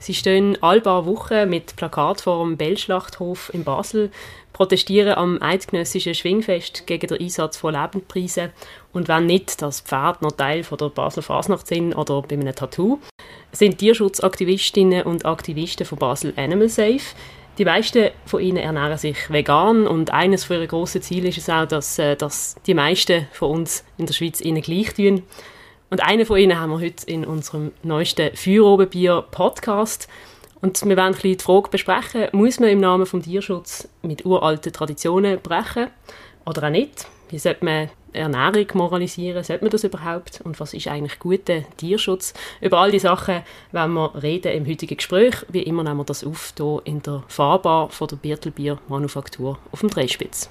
Sie stehen alle paar Wochen mit Plakat vor dem Bellschlachthof in Basel, protestieren am eidgenössischen Schwingfest gegen den Einsatz von Lebendpreisen und wenn nicht, dass Pferde noch Teil von der Basler Fasnacht sind oder bei einem Tattoo, sind Tierschutzaktivistinnen und Aktivisten von Basel Animal Safe. Die meisten von ihnen ernähren sich vegan und eines von ihren grossen Zielen ist es auch, dass, äh, dass die meisten von uns in der Schweiz ihnen gleich tun. Und einen von ihnen haben wir heute in unserem neuesten Feuerobenbier-Podcast. Und wir werden ein bisschen die Frage besprechen, muss man im Namen des Tierschutz mit uralten Traditionen brechen oder auch nicht? Wie sollte man Ernährung moralisieren? Sollte man das überhaupt? Und was ist eigentlich guter Tierschutz? Über all diese Sachen werden wir reden im heutigen Gespräch. Wie immer nehmen wir das auf hier in der Fahrbar von der Birtelbier Manufaktur auf dem Dreispitz.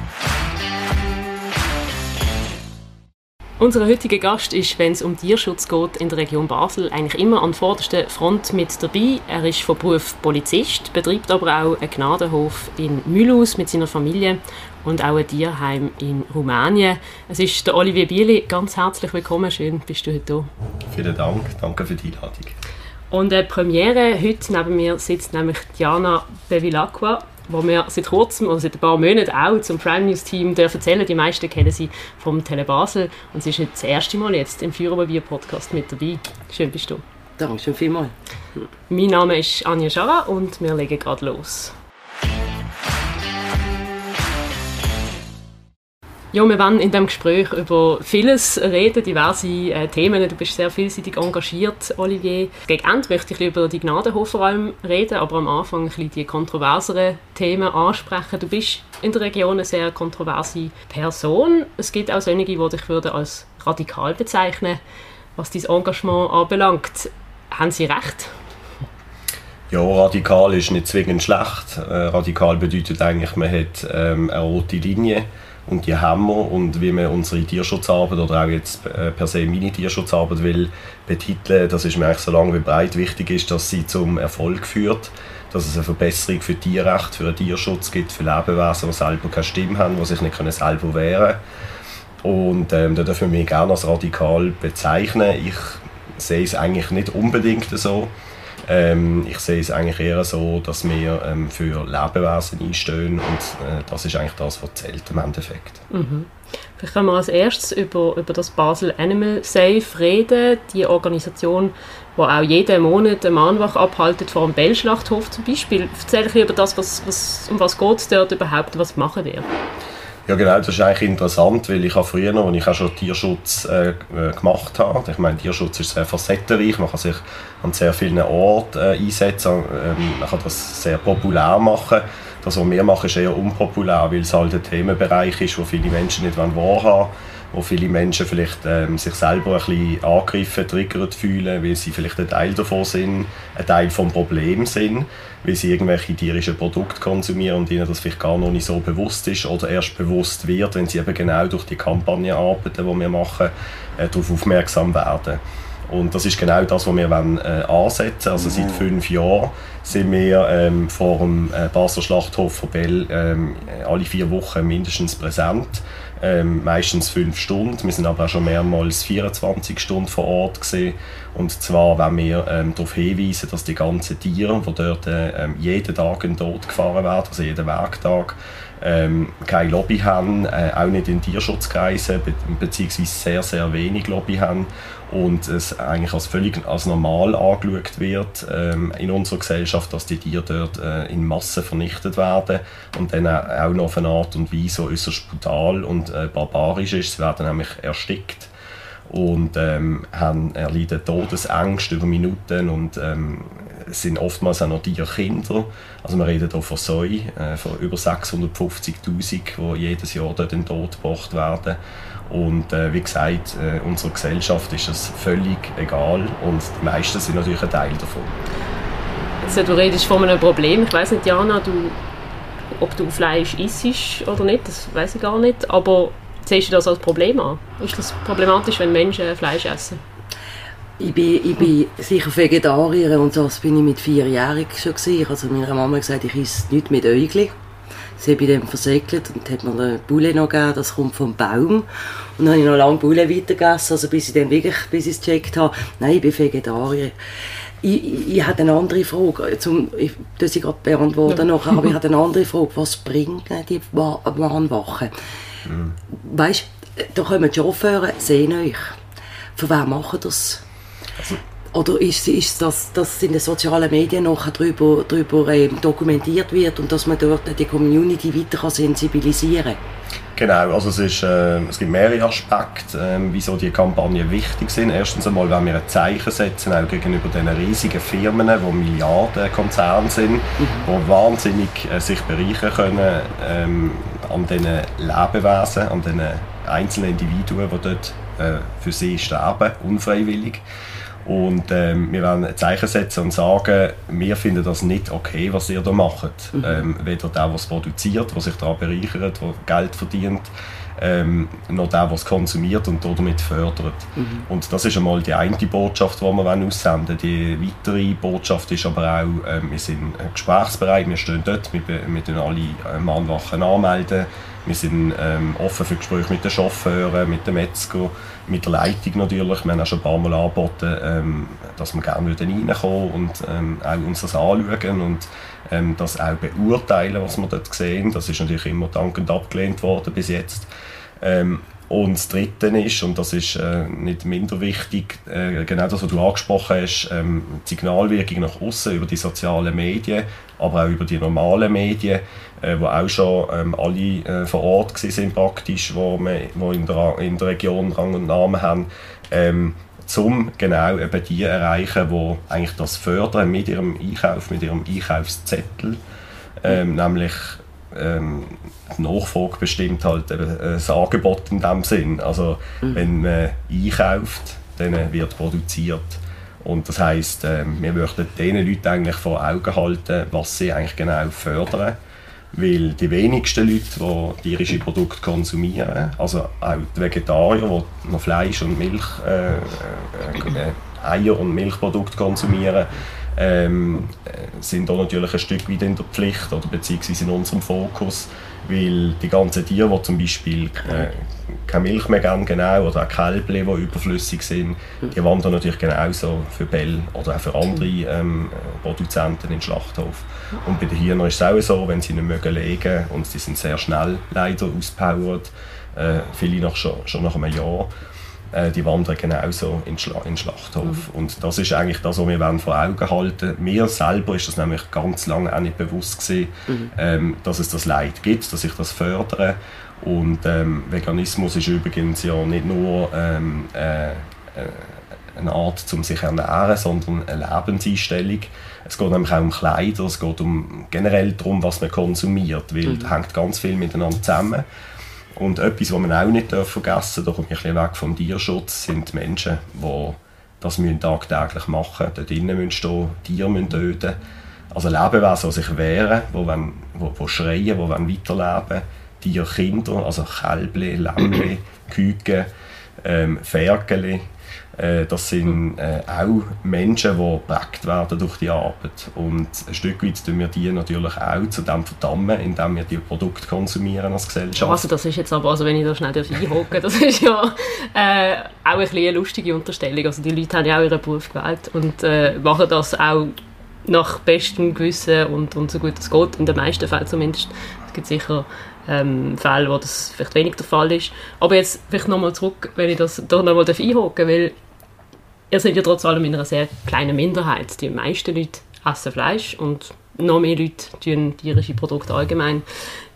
Unser heutiger Gast ist, wenn es um Tierschutz geht, in der Region Basel eigentlich immer an vorderster Front mit dabei. Er ist von Beruf Polizist, betreibt aber auch einen Gnadenhof in Mühlhaus mit seiner Familie und auch ein Tierheim in Rumänien. Es ist der Olivier Bieli. Ganz herzlich willkommen. Schön, bist du heute da. Vielen Dank. Danke für die Einladung. Und eine Premiere. Heute neben mir sitzt nämlich Diana Bevilacqua wo wir seit kurzem oder seit ein paar Monaten auch zum Prime News Team erzählen. Die meisten kennen sie vom Tele Basel und sie ist nicht das erste Mal jetzt im Führerbier Podcast mit dabei. Schön bist du. Danke schön vielmals. Mein Name ist Anja Schara und wir legen gerade los. Ja, wir wollen in diesem Gespräch über vieles reden, diverse äh, Themen. Du bist sehr vielseitig engagiert, Olivier. Gegen Ende möchte ich über die Gnadenhof vor allem reden, aber am Anfang ein bisschen die kontroverseren Themen ansprechen. Du bist in der Region eine sehr kontroverse Person. Es gibt auch solche, die dich würde als radikal bezeichnen was dein Engagement anbelangt. Haben sie recht? Ja, radikal ist nicht zwingend schlecht. Äh, radikal bedeutet eigentlich, man hat ähm, eine rote Linie und die haben wir und wie man unsere Tierschutzarbeit oder auch jetzt äh, per se meine Tierschutzarbeit will betiteln, das ist mir eigentlich so lange wie breit wichtig ist, dass sie zum Erfolg führt, dass es eine Verbesserung für Tierrecht, für den Tierschutz gibt, für Lebewesen, die selber keine Stimme haben, die sich nicht können selber wehren und ähm, da dürfen wir mich gerne als radikal bezeichnen. Ich sehe es eigentlich nicht unbedingt so. Ähm, ich sehe es eigentlich eher so, dass wir ähm, für Lebewesen einstehen und äh, das ist eigentlich das, was zählt im Endeffekt. Mhm. Vielleicht können wir als erstes über, über das Basel Animal Safe reden, die Organisation, die auch jeden Monat eine Mahnwache abhaltet vor dem Bellschlachthof zum Beispiel. Erzähl ich über das, was, was, um was geht es dort überhaupt, was machen wir? Ja genau, das ist eigentlich interessant, weil ich habe früher, als ich auch schon Tierschutz äh, äh, gemacht habe, ich meine, Tierschutz ist sehr facettenreich, man kann sich an sehr vielen Orten äh, einsetzen, ähm, man kann das sehr populär machen. Das, was wir machen, ist eher unpopulär, weil es halt ein Themenbereich ist, wo viele Menschen nicht wahrhaben wollen wo viele Menschen vielleicht ähm, sich selber ein bisschen angegriffen, triggert fühlen, weil sie vielleicht ein Teil davon sind, ein Teil vom Problem sind, weil sie irgendwelche tierischen Produkte konsumieren und ihnen das vielleicht gar noch nicht so bewusst ist oder erst bewusst wird, wenn sie eben genau durch die Kampagne arbeiten, die wir machen, äh, darauf aufmerksam werden. Und das ist genau das, was wir wollen, äh, ansetzen Also seit mhm. fünf Jahren sind wir ähm, vor dem äh, Basler Schlachthof von Bell ähm, alle vier Wochen mindestens präsent ähm, meistens fünf Stunden. Wir sind aber auch schon mehrmals 24 Stunden vor Ort gesehen. Und zwar, wenn wir ähm, darauf hinweisen, dass die ganzen Tiere, die dort äh, jeden Tag in Tod gefahren werden, also jeden Werktag, ähm, keine Lobby haben, äh, auch nicht in Tierschutzkreisen, be beziehungsweise sehr, sehr wenig Lobby haben und es eigentlich als völlig als normal angeschaut wird ähm, in unserer Gesellschaft, dass die Tiere dort äh, in Massen vernichtet werden und dann auch noch auf eine Art und Weise äußerst brutal und äh, barbarisch ist. Sie werden nämlich erstickt und ähm, haben, erleiden Todesängste über Minuten und ähm, sind oftmals auch noch Tierkinder. Also wir reden hier von Säu, äh, von über 650'000, die jedes Jahr dort in den Tod gebracht werden. Und äh, wie gesagt, äh, unserer Gesellschaft ist das völlig egal und die meisten sind natürlich ein Teil davon. Jetzt, du redest von einem Problem. Ich weiß nicht, Jana, du, ob du Fleisch isst oder nicht, das weiß ich gar nicht. Aber siehst du das als Problem an? Ist das problematisch, wenn Menschen Fleisch essen? Ich bin, ich bin sicher Vegetarier und das bin ich mit vierjährig schon gewesen. Also meiner Mama gesagt, ich esse nichts mit Äugli. Sie ich dann versäckelt und hat mir eine Bulle noch gegeben, das kommt vom Baum. Und dann habe ich noch lange Bulle weitergegessen, also bis ich dann wirklich, bis ich es gecheckt habe, nein, ich bin Vegetarier. Ich, ich, ich habe eine andere Frage, zum, ich, das ich gerade beantworten ja. noch, aber ich habe eine andere Frage, was bringen die Warnwachen? Mhm. Weißt, da kommen die Chauffeure, sehen euch. Von wem machen das? Also, oder ist, ist das, dass in den sozialen Medien noch darüber, darüber ähm, dokumentiert wird und dass man dort die Community weiter kann sensibilisieren kann? Genau, also es, ist, äh, es gibt mehrere Aspekte, äh, wieso die Kampagnen wichtig sind. Erstens einmal, wenn wir ein Zeichen setzen, auch gegenüber den riesigen Firmen, die Milliardenkonzerne sind, mhm. die wahnsinnig äh, sich bereichern können ähm, an diesen Lebewesen, an diesen einzelnen Individuen, die dort äh, für sie sterben, unfreiwillig. Und ähm, wir werden ein Zeichen setzen und sagen, wir finden das nicht okay, was ihr da macht. Mhm. Ähm, weder der, der es produziert, der sich daran bereichert, der Geld verdient, ähm, noch der, der es konsumiert und damit fördert. Mhm. Und das ist einmal die eine Botschaft, die wir aussenden wollen. Die weitere Botschaft ist aber auch, äh, wir sind gesprächsbereit, wir stehen dort, wir, wir alle äh, Mahnwachen anmelden, wir sind ähm, offen für Gespräche mit den Chauffeuren, mit den Metzger, mit der Leitung natürlich. Wir haben auch schon ein paar Mal angeboten, ähm, dass wir gerne reinkommen und ähm, auch uns das anschauen und ähm, das auch beurteilen, was wir dort sehen. Das ist natürlich immer dankend abgelehnt worden bis jetzt. Ähm, und das Dritte ist, und das ist äh, nicht minder wichtig, äh, genau das, was du angesprochen hast, ähm, die Signalwirkung nach außen über die sozialen Medien, aber auch über die normalen Medien, äh, wo auch schon ähm, alle äh, vor Ort sind praktisch, wo, wir, wo in, der, in der Region Rang und Namen haben, ähm, um genau eben die erreichen, die eigentlich das fördern mit ihrem Einkauf, mit ihrem Einkaufszettel, ähm, nämlich ähm, die Nachfrage bestimmt halt eben äh, das Angebot in dem Sinn. Also mhm. wenn man einkauft, dann wird produziert. Und das heisst, äh, wir möchten diesen Leuten eigentlich vor Augen halten, was sie eigentlich genau fördern. Weil die wenigsten Leute, die tierische Produkte konsumieren, also auch die Vegetarier, die noch Fleisch und Milch, äh, äh, äh Eier und Milchprodukte konsumieren, ähm, sind da natürlich ein Stück weit in der Pflicht oder beziehungsweise in unserem Fokus, weil die ganzen Tiere, die zum Beispiel äh, keine Milch mehr geben, genau, oder auch Kälber, die überflüssig sind, die wandern natürlich genauso für Bell oder auch für andere ähm, Produzenten in den Schlachthof. Und bei den Hühnern ist es auch so, wenn sie nicht mögen legen und sie sind sehr schnell leider auspowert, äh, viele noch schon, schon nach einem Jahr, die wandern genauso in, Schla in den Schlachthof. Mhm. Und das ist eigentlich das, was wir vor Augen halten Mir selber ist das nämlich ganz lange auch nicht bewusst gewesen, mhm. ähm, dass es das Leid gibt, dass ich das fördere. Und ähm, Veganismus ist übrigens ja nicht nur ähm, äh, äh eine Art, um sich ernähren, sondern eine Lebenseinstellung. Es geht nämlich auch um Kleider, es geht um generell darum, was man konsumiert, weil mhm. das hängt ganz viel miteinander zusammen. Und etwas, was man auch nicht vergessen darf, da komme ich ein bisschen weg vom Tierschutz, sind die Menschen, die das müssen tagtäglich machen müssen. Dort drinnen müssen stehen, Tiere müssen töten. Also Lebewesen, die sich wehren, die, wollen, die, schreien, die weiterleben. Tiere, Kinder, also Kälble, Lämmle, Küken, ähm, Ferkel, das sind äh, auch Menschen, die geprägt werden durch die Arbeit. Und ein Stück weit tun wir die natürlich auch zu dem verdammen, indem wir die Produkte konsumieren als Gesellschaft. Also das ist jetzt aber, also wenn ich da schnell einhocken das ist ja äh, auch ein eine lustige Unterstellung. Also die Leute haben ja auch ihren Beruf gewählt und äh, machen das auch nach bestem Gewissen und, und so gut es geht, in den meisten Fällen zumindest. Es gibt sicher ähm, Fälle, wo das vielleicht weniger der Fall ist. Aber jetzt vielleicht nochmal zurück, wenn ich das doch nochmal einhaken weil ihr seid ja trotz allem in einer sehr kleinen Minderheit. Die meisten Leute essen Fleisch und noch mehr Leute tun tierische Produkte allgemein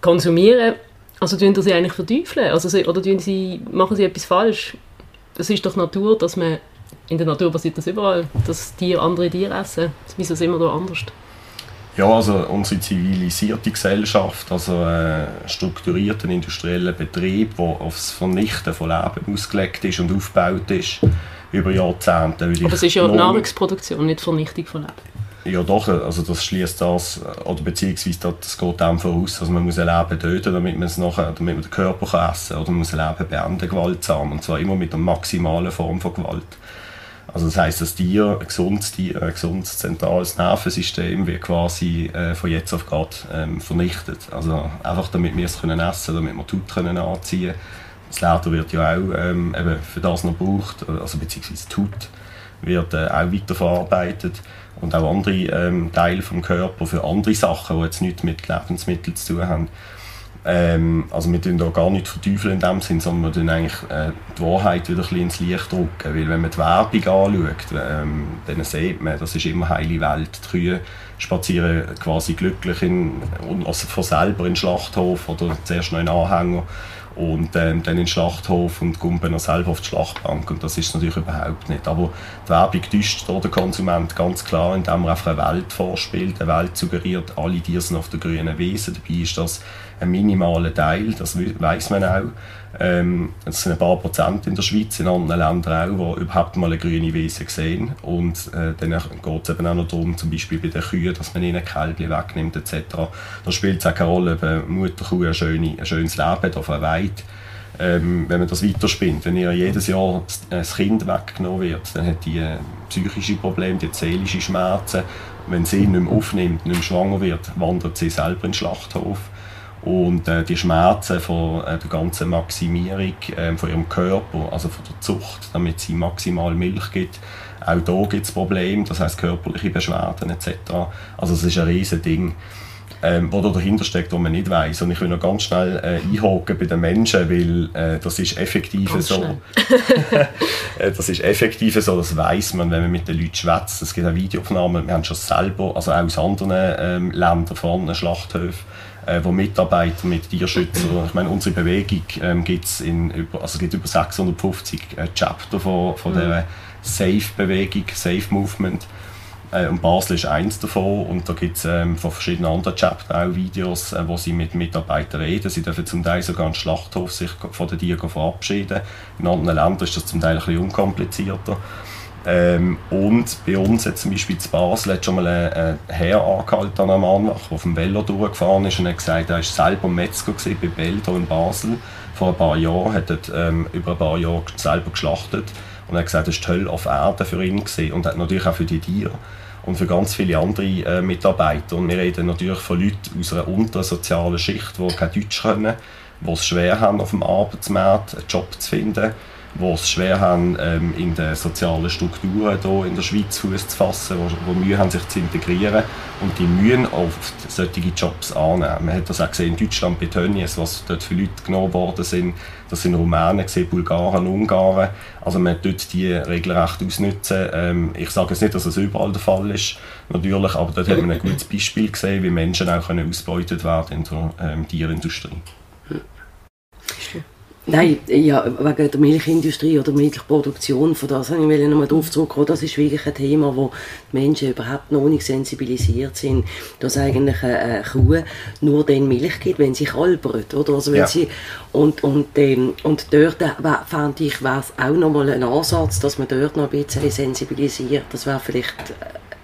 konsumieren. Also tun sie eigentlich verteufeln? Also, oder tun sie, machen sie etwas falsch? Es ist doch Natur, dass man in der Natur passiert das überall, dass Tiere andere Tiere essen. Wieso sind wir da anders? Ja, also unsere zivilisierte Gesellschaft, also ein äh, strukturierter industrieller Betrieb, der aufs Vernichten von Leben ausgelegt ist und aufgebaut ist über Jahrzehnte. Aber es ist ja Nahrungsproduktion, nicht Vernichtung von Leben. Ja doch, also das schließt das, oder beziehungsweise das geht dem voraus, also man muss ein Leben töten, damit man, es nachher, damit man den Körper kann essen kann, oder man muss ein Leben beenden, gewaltsam, und zwar immer mit der maximalen Form von Gewalt. Also das heißt, das Tier, ein gesundes Tier, ein gesundes zentrales Nervensystem wird quasi äh, von jetzt auf gerade ähm, vernichtet. Also einfach damit wir es können essen, damit wir die können anziehen. Das Leder wird ja auch ähm, eben für das noch gebraucht, also beziehungsweise die wird äh, auch weiterverarbeitet und auch andere ähm, Teile vom Körper für andere Sachen, die jetzt nichts mit Lebensmitteln zu tun haben. Ähm, also wir tun da gar nicht verteufeln in dem Sinn, sondern wir tun eigentlich äh, die Wahrheit wieder ein bisschen ins Licht drücken. Weil wenn man die Werbung anschaut, ähm, dann sieht man, das ist immer heile Welt. Die Kühe spazieren quasi glücklich in, also von selber in den Schlachthof oder zuerst noch in Anhänger und ähm, dann in den Schlachthof und kommt dann selber auf die Schlachtbank und das ist natürlich überhaupt nicht. Aber die Werbung täuscht der Konsument ganz klar, indem er einfach eine Welt vorspielt, eine Welt suggeriert, alle Tiere sind auf der grünen Wiese, dabei ist das ein minimaler Teil, das weiß man auch. Ähm, es sind ein paar Prozent in der Schweiz, in anderen Ländern auch, die überhaupt mal eine grüne Wiese sehen. Und äh, dann geht es eben auch noch darum, zum Beispiel bei den Kühen, dass man ihnen Kälbchen wegnimmt etc. Da spielt es auch keine Rolle, ob eine Mutterkuh ein, schöne, ein schönes Leben hat auf einer Weide. Ähm, wenn man das weiterspinnt, wenn ihr jedes Jahr ein Kind weggenommen wird, dann hat die äh, psychische Probleme, die seelische Schmerzen. Wenn sie nicht mehr aufnimmt, nicht mehr schwanger wird, wandert sie selber in den Schlachthof und äh, die Schmerzen von äh, der ganzen Maximierung äh, von ihrem Körper, also von der Zucht, damit sie maximal Milch gibt, auch da gibt es Probleme, das heißt körperliche Beschwerden etc. Also es ist ein riesen Ding, ähm, was da dahinter steckt, was man nicht weiß. Und ich will noch ganz schnell äh, einhaken bei den Menschen, weil äh, das ist effektiv ganz so. Äh, das ist effektiv so, das weiß man, wenn man mit den Leuten schwätzt. Es gibt auch Videoaufnahmen, wir haben schon selber, also auch aus anderen ähm, Ländern vorne Schlachthöfe, äh, wo Mitarbeiter mit Tierschützern, ich meine, unsere Bewegung ähm, gibt es über, also gibt über 650 äh, Chapter von, von mhm. der Safe-Bewegung, Safe-Movement. Äh, und Basel ist eins davon und da gibt es ähm, von verschiedenen anderen Chapter auch Videos, äh, wo sie mit Mitarbeitern reden. Sie dürfen zum Teil sogar einen Schlachthof sich von den Tieren verabschieden. In anderen Ländern ist das zum Teil ein bisschen unkomplizierter. Ähm, und bei uns hat zum Beispiel in Basel hat schon mal ein, ein Herr angehalten an einem der auf dem Velo durchgefahren ist und hat gesagt, er war selber Metzger bei hier in Basel. Vor ein paar Jahren hat er ähm, über ein paar Jahre selber geschlachtet und er hat gesagt, das war toll auf Erde für ihn gewesen. und natürlich auch für die Tiere und für ganz viele andere äh, Mitarbeiter. Und wir reden natürlich von Leuten aus einer unteren sozialen Schicht, die kein Deutsch können, die es schwer haben, auf dem Arbeitsmarkt einen Job zu finden die es schwer haben, ähm, in den sozialen Strukturen hier in der Schweiz Fuß zu fassen, wo, wo Mühe haben, sich zu integrieren und die mühen oft solche Jobs annehmen. Man hat das auch gesehen in Deutschland bei Tönnies, was dort für Leute genommen worden sind. Das sind Rumänen, gesehen, Bulgaren, Ungarn. Also man dort die regelrecht ausnutzen. Ähm, ich sage jetzt nicht, dass das überall der Fall ist, natürlich, aber dort haben wir ein gutes Beispiel gesehen, wie Menschen auch können ausgebeutet werden in der ähm, Tierindustrie. Nein, ja, wegen der Milchindustrie oder Milchproduktion, von das habe ich nochmal darauf zurückkommen. Das ist wirklich ein Thema, wo die Menschen überhaupt noch nicht sensibilisiert sind, dass eigentlich eine Kuh nur den Milch gibt, wenn sie kalbert, oder? Also wenn ja. sie, und, und, ähm, und dort äh, fand ich, wäre es auch nochmal ein Ansatz, dass man dort noch ein bisschen sensibilisiert. Das wäre vielleicht,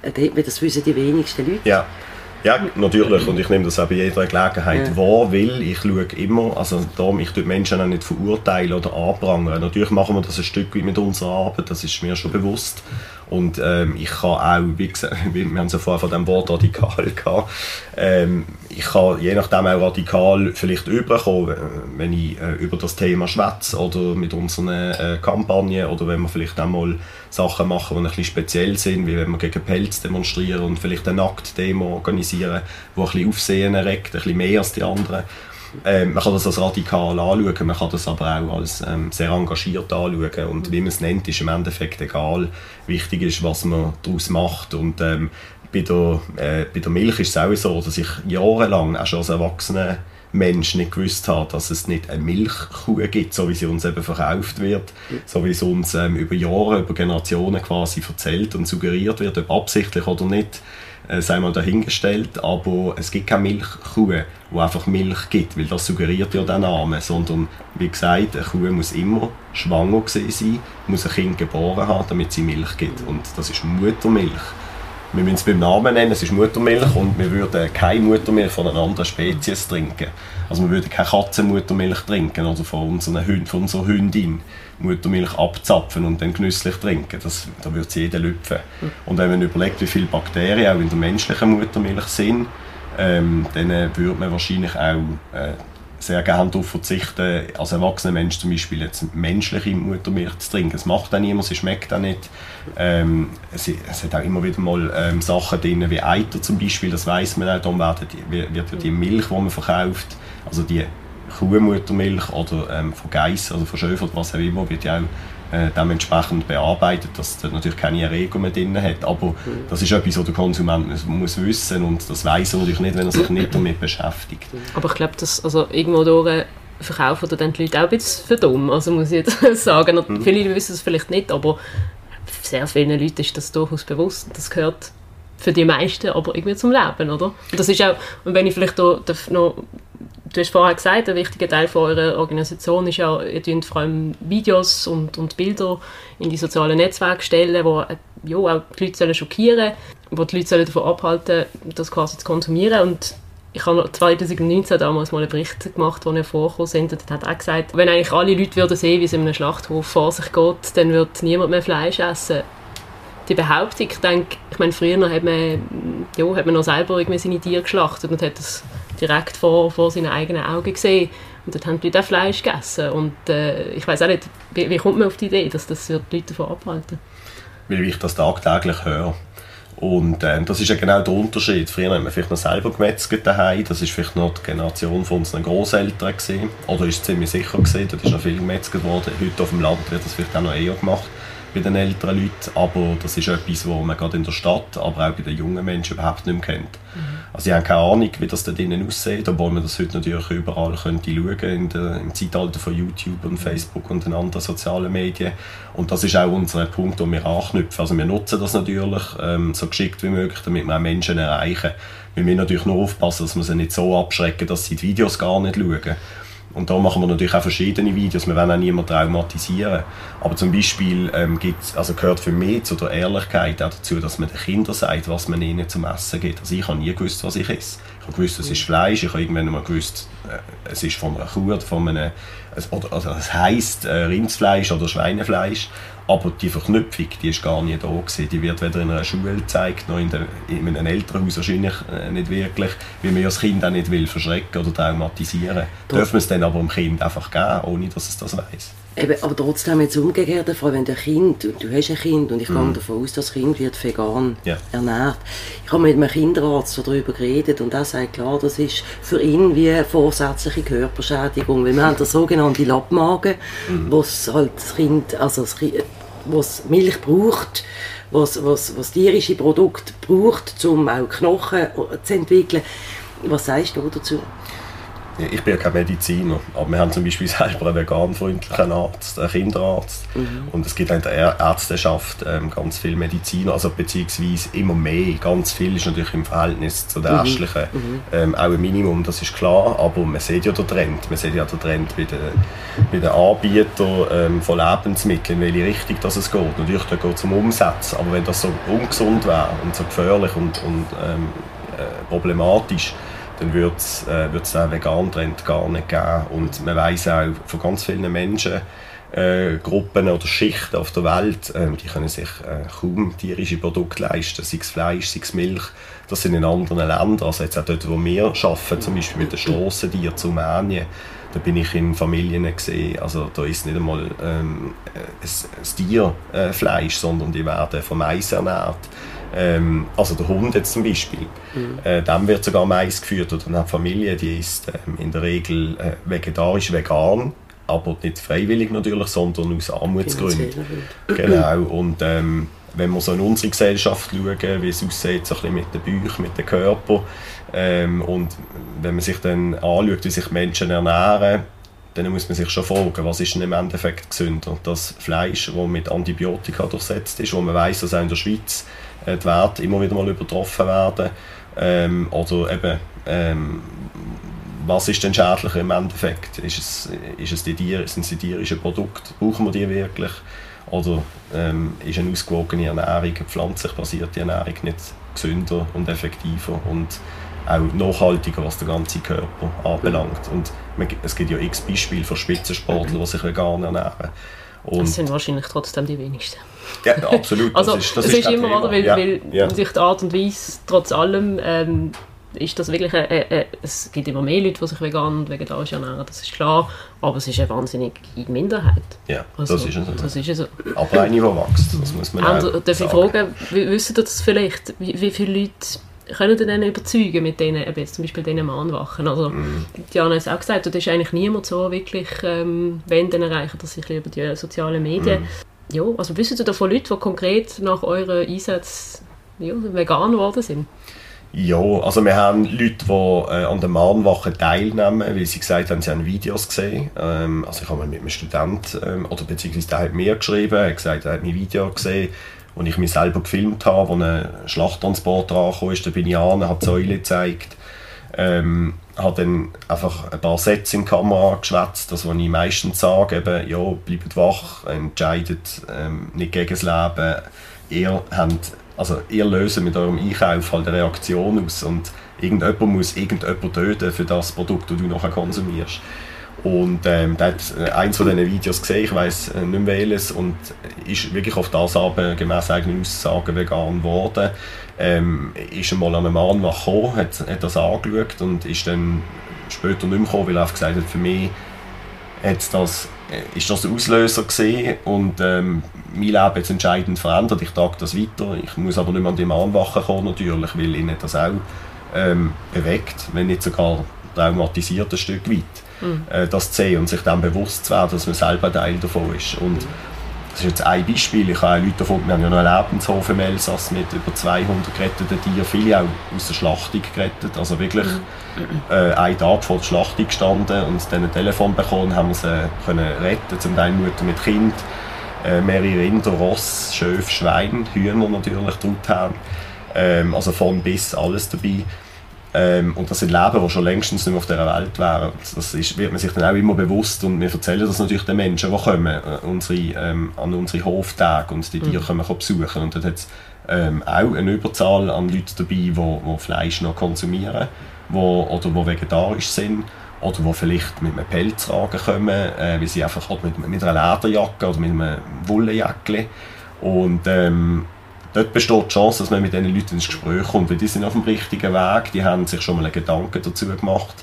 äh, das wissen die wenigsten Leute. Ja. Ja, natürlich. Und ich nehme das auch bei jeder Gelegenheit ja. wahr, weil ich schaue immer, also darum, ich tue Menschen auch nicht verurteilen oder anprangern. Natürlich machen wir das ein Stück mit unserer Arbeit, das ist mir schon bewusst. Und ähm, ich kann auch, wie gesagt, wir haben es ja vorher von dem Wort radikal gehabt, ähm, ich kann je nachdem auch radikal vielleicht überkommen, wenn ich äh, über das Thema schwätze oder mit unseren äh, Kampagnen oder wenn wir vielleicht auch mal Sachen machen, die ein bisschen speziell sind, wie wenn wir gegen Pelz demonstrieren und vielleicht eine Nacktdemo organisieren, die ein bisschen Aufsehen erregt, ein bisschen mehr als die anderen. Ähm, man kann das als radikal anschauen, man kann das aber auch als ähm, sehr engagiert anschauen. Und wie man es nennt, ist im Endeffekt egal. Wichtig ist, was man daraus macht. Und ähm, bei, der, äh, bei der Milch ist es auch so, dass ich jahrelang, auch schon als Erwachsener, Mensch nicht gewusst habe, dass es nicht eine Milchkuh gibt, so wie sie uns eben verkauft wird, so wie es uns ähm, über Jahre, über Generationen quasi erzählt und suggeriert wird, ob absichtlich oder nicht, äh, sei mal dahingestellt, aber es gibt keine Milchkuh, die einfach Milch gibt, weil das suggeriert ja der Name, sondern wie gesagt, eine Kuh muss immer schwanger sein, muss ein Kind geboren haben, damit sie Milch gibt. Und das ist Muttermilch. Wir müssen es beim Namen nennen, es ist Muttermilch und wir würden keine Muttermilch von einer anderen Spezies trinken. Also wir würden keine Katzenmuttermilch trinken oder von, unseren Hünd, von unserer Hündin Muttermilch abzapfen und dann genüsslich trinken. Das, da würde es jeder lüpfen. Und wenn man überlegt, wie viele Bakterien auch in der menschlichen Muttermilch sind, ähm, dann äh, würde man wahrscheinlich auch äh, sehr gerne darauf verzichten, als erwachsener Mensch zum Beispiel jetzt menschliche Muttermilch zu trinken. Es macht auch niemand, sie schmeckt auch nicht. Ähm, es, es, hat auch immer wieder mal ähm, Sachen drin, wie Eiter zum Beispiel, das weiß man auch, dann wird, wird ja die Milch, die man verkauft, also die Kuhmuttermilch oder ähm, von Geiss oder von Schöfer oder was auch immer, wird ja auch äh, dementsprechend bearbeitet, dass es natürlich keine Erregung mehr drin hat. Aber mhm. das ist etwas, was der Konsument muss wissen und das weiß er natürlich nicht, wenn er sich nicht damit beschäftigt. Aber ich glaube, dass also irgendwo durch verkaufen oder dann die Leute auch ein bisschen für dumm, also muss ich jetzt sagen. Mhm. Viele wissen es vielleicht nicht, aber sehr vielen Leuten ist das durchaus bewusst. Das gehört für die meisten aber irgendwie zum Leben, oder? Und das ist auch, und wenn ich vielleicht da noch du hast vorher gesagt, ein wichtiger Teil von eurer Organisation ist ja, ihr tut vor allem Videos und, und Bilder in die sozialen Netzwerke stellen, wo ja, auch die Leute sollen schockieren wo die Leute sollen davon abhalten das quasi zu konsumieren und ich habe 2019 damals mal einen Bericht gemacht, wo wir vorgekommen sind und hat auch gesagt, wenn eigentlich alle Leute würden sehen, wie es in einem Schlachthof vor sich geht, dann würde niemand mehr Fleisch essen. Die Behauptung, ich denke, ich meine, früher hat man, ja, hat man noch selber irgendwie seine Tiere geschlachtet und hat das direkt vor, vor seinen eigenen Augen gesehen. Und dort haben die Leute Fleisch gegessen. Und äh, ich weiß auch nicht, wie, wie, kommt man auf die Idee, dass das die Leute davon abhalten? Weil ich das tagtäglich höre. Und äh, das ist ja genau der Unterschied. Früher haben wir vielleicht noch selber gemetzelt daheim. Das ist vielleicht noch die Generation von unseren Großeltern. Oder ist ziemlich sicher gesehen. Dort ist noch viel gemetzelt worden. Heute auf dem Land wird das vielleicht auch noch eher gemacht bei den älteren Leuten, aber das ist etwas, was man gerade in der Stadt, aber auch bei den jungen Menschen überhaupt nicht mehr kennt. Mhm. Also ich habe keine Ahnung, wie das da drinnen aussieht, obwohl man das heute natürlich überall könnte schauen der, im Zeitalter von YouTube und Facebook und den anderen sozialen Medien. Und das ist auch unser Punkt, wo wir anknüpfen. Also wir nutzen das natürlich ähm, so geschickt wie möglich, damit wir auch Menschen erreichen. Wir müssen natürlich nur aufpassen, dass wir sie nicht so abschrecken, dass sie die Videos gar nicht schauen. Und da machen wir natürlich auch verschiedene Videos. Wir wollen auch niemanden traumatisieren. Aber zum Beispiel ähm, gibt's, also gehört für mich zu der Ehrlichkeit auch dazu, dass man den Kindern sagt, was man ihnen zum Essen gibt. Also ich habe nie gewusst, was ich esse. Ich habe gewusst, es ist Fleisch. Ich habe irgendwann mal gewusst, äh, es ist von einer Kuh von einem, oder, also es heisst äh, Rindsfleisch oder Schweinefleisch. Aber die Verknüpfung, die ist gar nicht da gewesen. Die wird weder in einer Schule gezeigt, noch in, der, in einem Elternhaus wahrscheinlich äh, nicht wirklich, weil man ja das Kind auch nicht will verschrecken oder traumatisieren. Dürfen wir es dann aber dem Kind einfach geben, ohne dass es das weiß. Eben, aber trotzdem jetzt umgekehrt, Frau, wenn der Kind, du, du hast ein Kind und ich mhm. gehe davon aus, das Kind wird vegan ja. ernährt. Ich habe mit einem Kinderarzt darüber geredet und er sagt, klar, das ist für ihn wie eine vorsätzliche Körperschädigung, weil wir haben das sogenannte Lappmagen, mhm. wo halt das Kind, also das Kind, was Milch braucht, was, was, was tierische Produkte braucht, um auch Knochen zu entwickeln. Was sagst du dazu? Ich bin ja kein Mediziner, aber wir haben zum Beispiel selber einen veganfreundlichen Arzt, einen Kinderarzt. Mhm. Und es gibt in der Ärzteschaft ähm, ganz viele Mediziner, also beziehungsweise immer mehr. Ganz viel ist natürlich im Verhältnis zu den mhm. ärztlichen mhm. ähm, auch ein Minimum, das ist klar. Aber man sieht ja den Trend. Man sieht ja den Trend bei den, bei den Anbietern ähm, von Lebensmitteln, in welche Richtung das es geht. Natürlich da geht es um Umsatz, aber wenn das so ungesund wäre und so gefährlich und, und ähm, äh, problematisch, dann würde es äh, den veganen Trend gar nicht geben. Und man weiß auch von ganz vielen Menschen, äh, Gruppen oder Schichten auf der Welt, äh, die können sich äh, kaum tierische Produkte leisten, sei es Fleisch, sei es Milch. Das sind in anderen Ländern, also jetzt auch dort, wo wir arbeiten, zum Beispiel mit den Strassendieren zu Rumänien, da bin ich in Familien gesehen, also da ist nicht einmal ähm, ein, ein Tierfleisch, sondern die werden vom Mais ernährt. Ähm, also der Hund jetzt zum Beispiel, mhm. äh, dem wird sogar Mais geführt oder eine Familie, die ist ähm, in der Regel äh, vegetarisch vegan, aber nicht freiwillig natürlich, sondern aus Armutsgründen. Genau, und ähm, wenn wir so in unsere Gesellschaft schauen, wie es aussieht, so ein bisschen mit den Büchern, mit dem Körper, ähm, und wenn man sich dann anschaut, wie sich Menschen ernähren, dann muss man sich schon fragen, was ist denn im Endeffekt gesünder? Das Fleisch, das mit Antibiotika durchsetzt ist, wo man weiß, dass auch in der Schweiz die Werte immer wieder mal übertroffen werden, ähm, oder eben ähm, was ist denn schädlicher im Endeffekt? Ist es, ist es die Tier, sind es die tierischen Produkte? Brauchen wir die wirklich? Oder ähm, ist eine ausgewogene Ernährung, eine pflanzlich basierte Ernährung nicht gesünder und effektiver und auch nachhaltiger, was den ganzen Körper anbelangt? Und es gibt ja x Beispiele für Spitzensportler, die sich vegan ernähren. Und das sind wahrscheinlich trotzdem die wenigsten. Ja, absolut. also, das ist, das es ist, ist immer, oder, weil, ja, weil ja. sich die Art und Weise trotz allem ähm, ist das wirklich, eine, eine, es gibt immer mehr Leute, die sich vegan und vegetarisch ernähren, das ist klar, aber es ist eine wahnsinnige Minderheit. Ja, also, das ist es. Das ist so. Aber eine, die wächst, das muss man also, auch Darf ich fragen, wissen Sie das vielleicht, wie, wie viele Leute können Sie denn überzeugen mit denen, eben jetzt zum Beispiel diesen Mahnwachen? Also, mm. Diana hat es auch gesagt, da ist eigentlich niemand so wirklich, ähm, wenn dann erreichen, dass sich über die sozialen Medien. Mm. Ja, also wissen Sie da von Leuten, die konkret nach euren Einsätzen ja, vegan geworden sind? Ja, also wir haben Leute, die äh, an der Mahnwache teilnehmen, weil sie gesagt haben, sie haben Videos gesehen. Ähm, also ich habe mal mit einem Student, ähm, oder beziehungsweise der hat mir geschrieben, er hat gesagt, er hat mein Video gesehen, wo ich mich selber gefilmt habe, wo ein Schlachttransport angekommen ist, da bin ich an, habe die Säule gezeigt, ähm, habe dann einfach ein paar Sätze in die Kamera geschwätzt, das was ich meistens sage, eben, ja, bleibt wach, entscheidet ähm, nicht gegen das Leben, ihr habt also ihr löst mit eurem Einkauf halt eine Reaktion aus und irgendjemand muss irgendjemand töten für das Produkt, das du nachher konsumierst. Und ähm, der hat äh, eins von diesen Videos gesehen, ich weiß äh, nicht mehr welches, und ist wirklich auf das aber gemäß eigenen Aussagen vegan geworden. Ähm, ist einmal an einem Mann gekommen, hat, hat das angeschaut und ist dann später nicht mehr gekommen, weil er gesagt hat, für mich hat das, äh, ist das der Auslöser gesehen und ähm, mein Leben jetzt entscheidend verändert. Ich trage das weiter. Ich muss aber nicht mehr an die Mahnwache kommen, natürlich, weil ihn das auch ähm, bewegt, wenn nicht sogar traumatisiert ein Stück weit. Mhm. Äh, das zu sehen und sich dann bewusst zu werden, dass man selber Teil davon ist. Und das ist jetzt ein Beispiel. Ich habe Leute davon, wir haben ja noch einen Lebenshof im Elsass mit über 200 geretteten Tieren, viele auch aus der Schlachtung gerettet. Also wirklich mhm. äh, einen Tag vor der Schlachtung gestanden und dann ein Telefon bekommen, haben wir sie können retten, zum Teil Mutter mit Kind äh, mehrere Rinder, Ross, Schöf, Schwein, Hühner natürlich, Truthahn. Ähm, also von bis alles dabei. Ähm, und das sind Leben, die schon längstens nicht mehr auf dieser Welt wären. Das ist, wird man sich dann auch immer bewusst und wir erzählen das natürlich den Menschen, die kommen äh, unsere, ähm, an unsere Hoftage und die Tiere mhm. können besuchen. Und dort hat es ähm, auch eine Überzahl an Leuten dabei, die, die Fleisch noch konsumieren wo, oder die vegetarisch sind oder die vielleicht mit einem Pelzragen kommen, äh, weil sie einfach halt mit, mit einer Lederjacke oder mit einem Wollenjacke und ähm, dort besteht die Chance, dass man mit diesen Leuten ins Gespräch kommt, weil die sind auf dem richtigen Weg, die haben sich schon mal einen Gedanken dazu gemacht.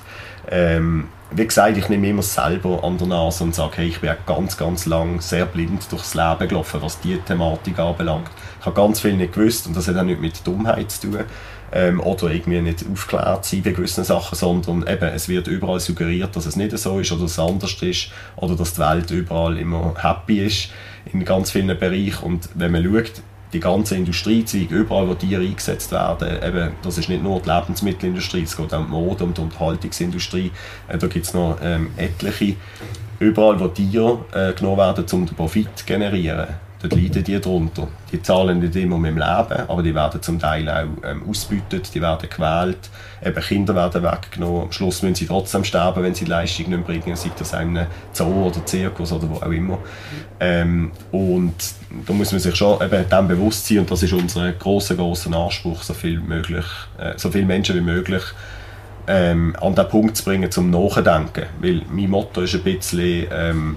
Ähm, wie gesagt, ich nehme immer selber an der Nase und sage, hey, ich bin ganz, ganz lang sehr blind durchs Leben gelaufen, was diese Thematik anbelangt. Ich habe ganz viel nicht gewusst und das hat auch nicht mit Dummheit zu tun ähm, oder irgendwie nicht aufgeklärt sein bei gewissen Sachen, sondern eben, es wird überall suggeriert, dass es nicht so ist oder es anders ist oder dass die Welt überall immer happy ist in ganz vielen Bereichen und wenn man schaut, die ganze Industriezweig, überall wo Tiere eingesetzt werden, eben, das ist nicht nur die Lebensmittelindustrie, es geht auch um die Mode, um die Unterhaltungsindustrie, äh, da gibt es noch ähm, etliche, überall wo Tiere äh, genommen werden, um den Profit zu generieren dort leiden die darunter. Die zahlen nicht immer mit dem Leben, aber die werden zum Teil auch ähm, ausbeutet, die werden gewählt, eben Kinder werden weggenommen. Am Schluss müssen sie trotzdem sterben, wenn sie die Leistung nicht bringen, sei das einem Zoo oder Zirkus oder wo auch immer. Ähm, und da muss man sich schon eben dem bewusst sein und das ist unser großer großer Anspruch, so viel, möglich, äh, so viele Menschen wie möglich ähm, an den Punkt zu bringen, zum Nachdenken. Weil mein Motto ist ein bisschen, ähm,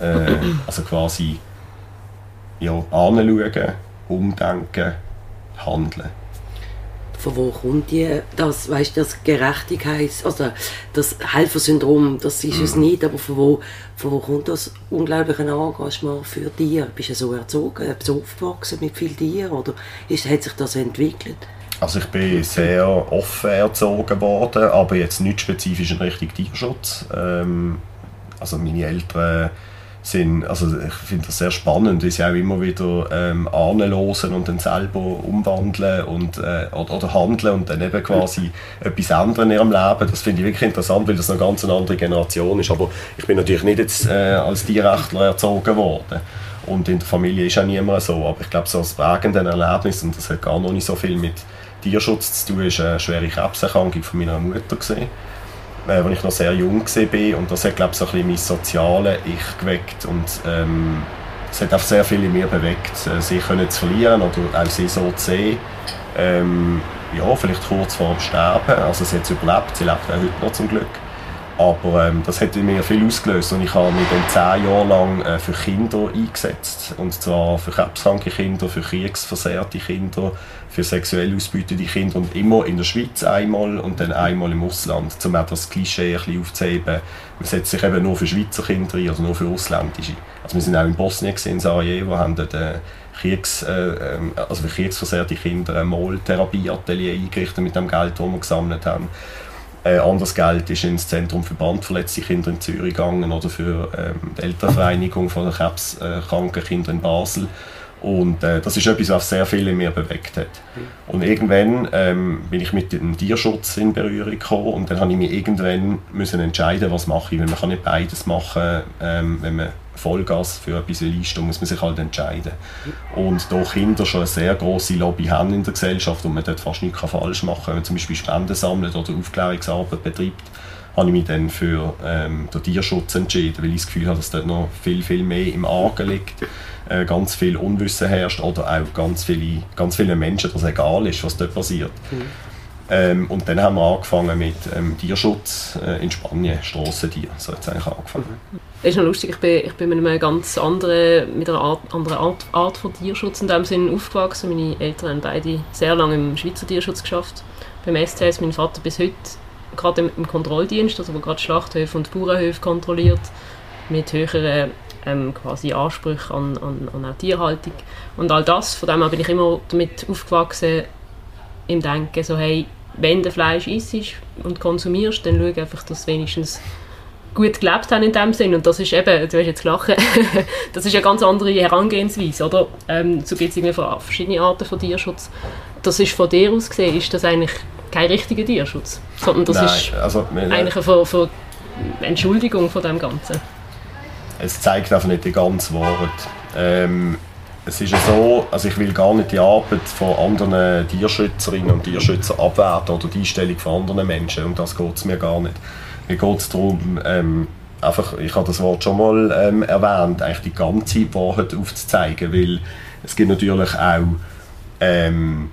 äh, also quasi ja, anschauen, umdenken, handeln. Von wo kommt die, das, weißt, das Gerechtigkeits-, also das Helfersyndrom, das ist mm. es mhm. nicht, aber von wo, von wo kommt das unglaubliche Engagement für Tiere? Bist du so erzogen, so aufgewachsen mit vielen Tieren oder ist, hat sich das entwickelt? Also ich bin sehr offen erzogen worden, aber jetzt nicht spezifisch in Richtung Tierschutz. Ähm, also meine Eltern sind, also ich finde das sehr spannend, wie sie auch immer wieder ähm, anlosen und dann selber umwandeln und, äh, oder, oder, handeln und dann eben quasi etwas ändern in ihrem Leben. Das finde ich wirklich interessant, weil das eine ganz andere Generation ist. Aber ich bin natürlich nicht jetzt äh, als Tierrechtler erzogen worden. Und in der Familie ist auch niemand so. Aber ich glaube, so als prägendes Erlebnis, und das hat gar noch nicht so viel mit Tierschutz zu tun, ist eine schwere Krebserkrankung von meiner Mutter gesehen äh, als ich noch sehr jung war. Und das hat, glaube ich, so ein bisschen mein soziales Ich geweckt. Und ähm, es hat auch sehr viel in mir bewegt, äh, sie können zu verlieren oder auch sie so zu sehen. Ähm, ja, vielleicht kurz vor dem Sterben. Also sie hat es überlebt, sie lebt auch heute noch zum Glück. Aber ähm, das hat mir viel ausgelöst und ich habe mich dann zehn Jahre lang äh, für Kinder eingesetzt. Und zwar für krebskranke Kinder, für kriegsversehrte Kinder, für sexuell ausbeutete Kinder und immer in der Schweiz einmal und dann einmal im Ausland, um auch das Klischee ein bisschen aufzuheben. Man setzt sich eben nur für Schweizer Kinder ein, also nur für ausländische. Also wir sind auch in Bosnien, in Sarajevo, haben dort äh, Kriegs, äh, ähm, also für kriegsversehrte Kinder ein Molltherapieatelier eingerichtet mit dem Geld, das wir gesammelt haben. Äh, anderes Geld ist ins Zentrum für brandverletzte Kinder in Zürich gegangen oder für ähm, die Elternvereinigung von krebskranken Kinder in Basel. Und äh, das ist etwas, was sehr viele mir bewegt hat. Und irgendwann ähm, bin ich mit dem Tierschutz in Berührung gekommen und dann habe ich mich irgendwann müssen entscheiden, was mache ich, weil man kann nicht beides machen, ähm, wenn man Vollgas für etwas leisten muss man sich halt entscheiden. Und da Kinder schon eine sehr große Lobby haben in der Gesellschaft und man dort fast nichts falsch machen kann, wenn man zum Beispiel Spenden sammelt oder Aufklärungsarbeit betreibt, habe ich mich dann für ähm, den Tierschutz entschieden, weil ich das Gefühl habe, dass dort noch viel, viel mehr im Argen liegt, äh, ganz viel Unwissen herrscht oder auch ganz viele, ganz viele Menschen, dass egal ist, was dort passiert. Mhm. Ähm, und dann haben wir angefangen mit ähm, Tierschutz äh, in Spanien, Strassentier, so hat es eigentlich angefangen. Das ist noch lustig, ich bin, ich bin mit, einem ganz anderen, mit einer Art, anderen Art, Art von Tierschutz in dem Sinne aufgewachsen. Meine Eltern haben beide sehr lange im Schweizer Tierschutz geschafft. Beim STS, mein Vater bis heute gerade im, im Kontrolldienst, also wo gerade Schlachthöfe und Bauernhöfe kontrolliert, mit höheren ähm, quasi Ansprüchen an, an, an Tierhaltung. Und all das, von dem her bin ich immer damit aufgewachsen, im Denken, so hey, wenn du Fleisch isst und konsumierst, dann schau einfach, dass wenigstens gut gelebt haben in dem Sinn. Und das ist eben, du hast jetzt lachen, das ist eine ganz andere Herangehensweise, oder? Ähm, so gibt es verschiedene Arten von Tierschutz. Das ist von dir aus gesehen, ist das eigentlich kein richtiger Tierschutz, sondern das Nein, ist also, eigentlich eine, eine Entschuldigung von dem Ganzen. Es zeigt einfach nicht die ganze Wahrheit. Ähm, es ist ja so, also ich will gar nicht die Arbeit von anderen Tierschützerinnen und Tierschützern abwerten oder die Einstellung von anderen Menschen, um das geht es mir gar nicht. Mir geht es darum, ähm, einfach, ich habe das Wort schon mal ähm, erwähnt, eigentlich die ganze Wahrheit aufzuzeigen, weil es gibt natürlich auch ähm,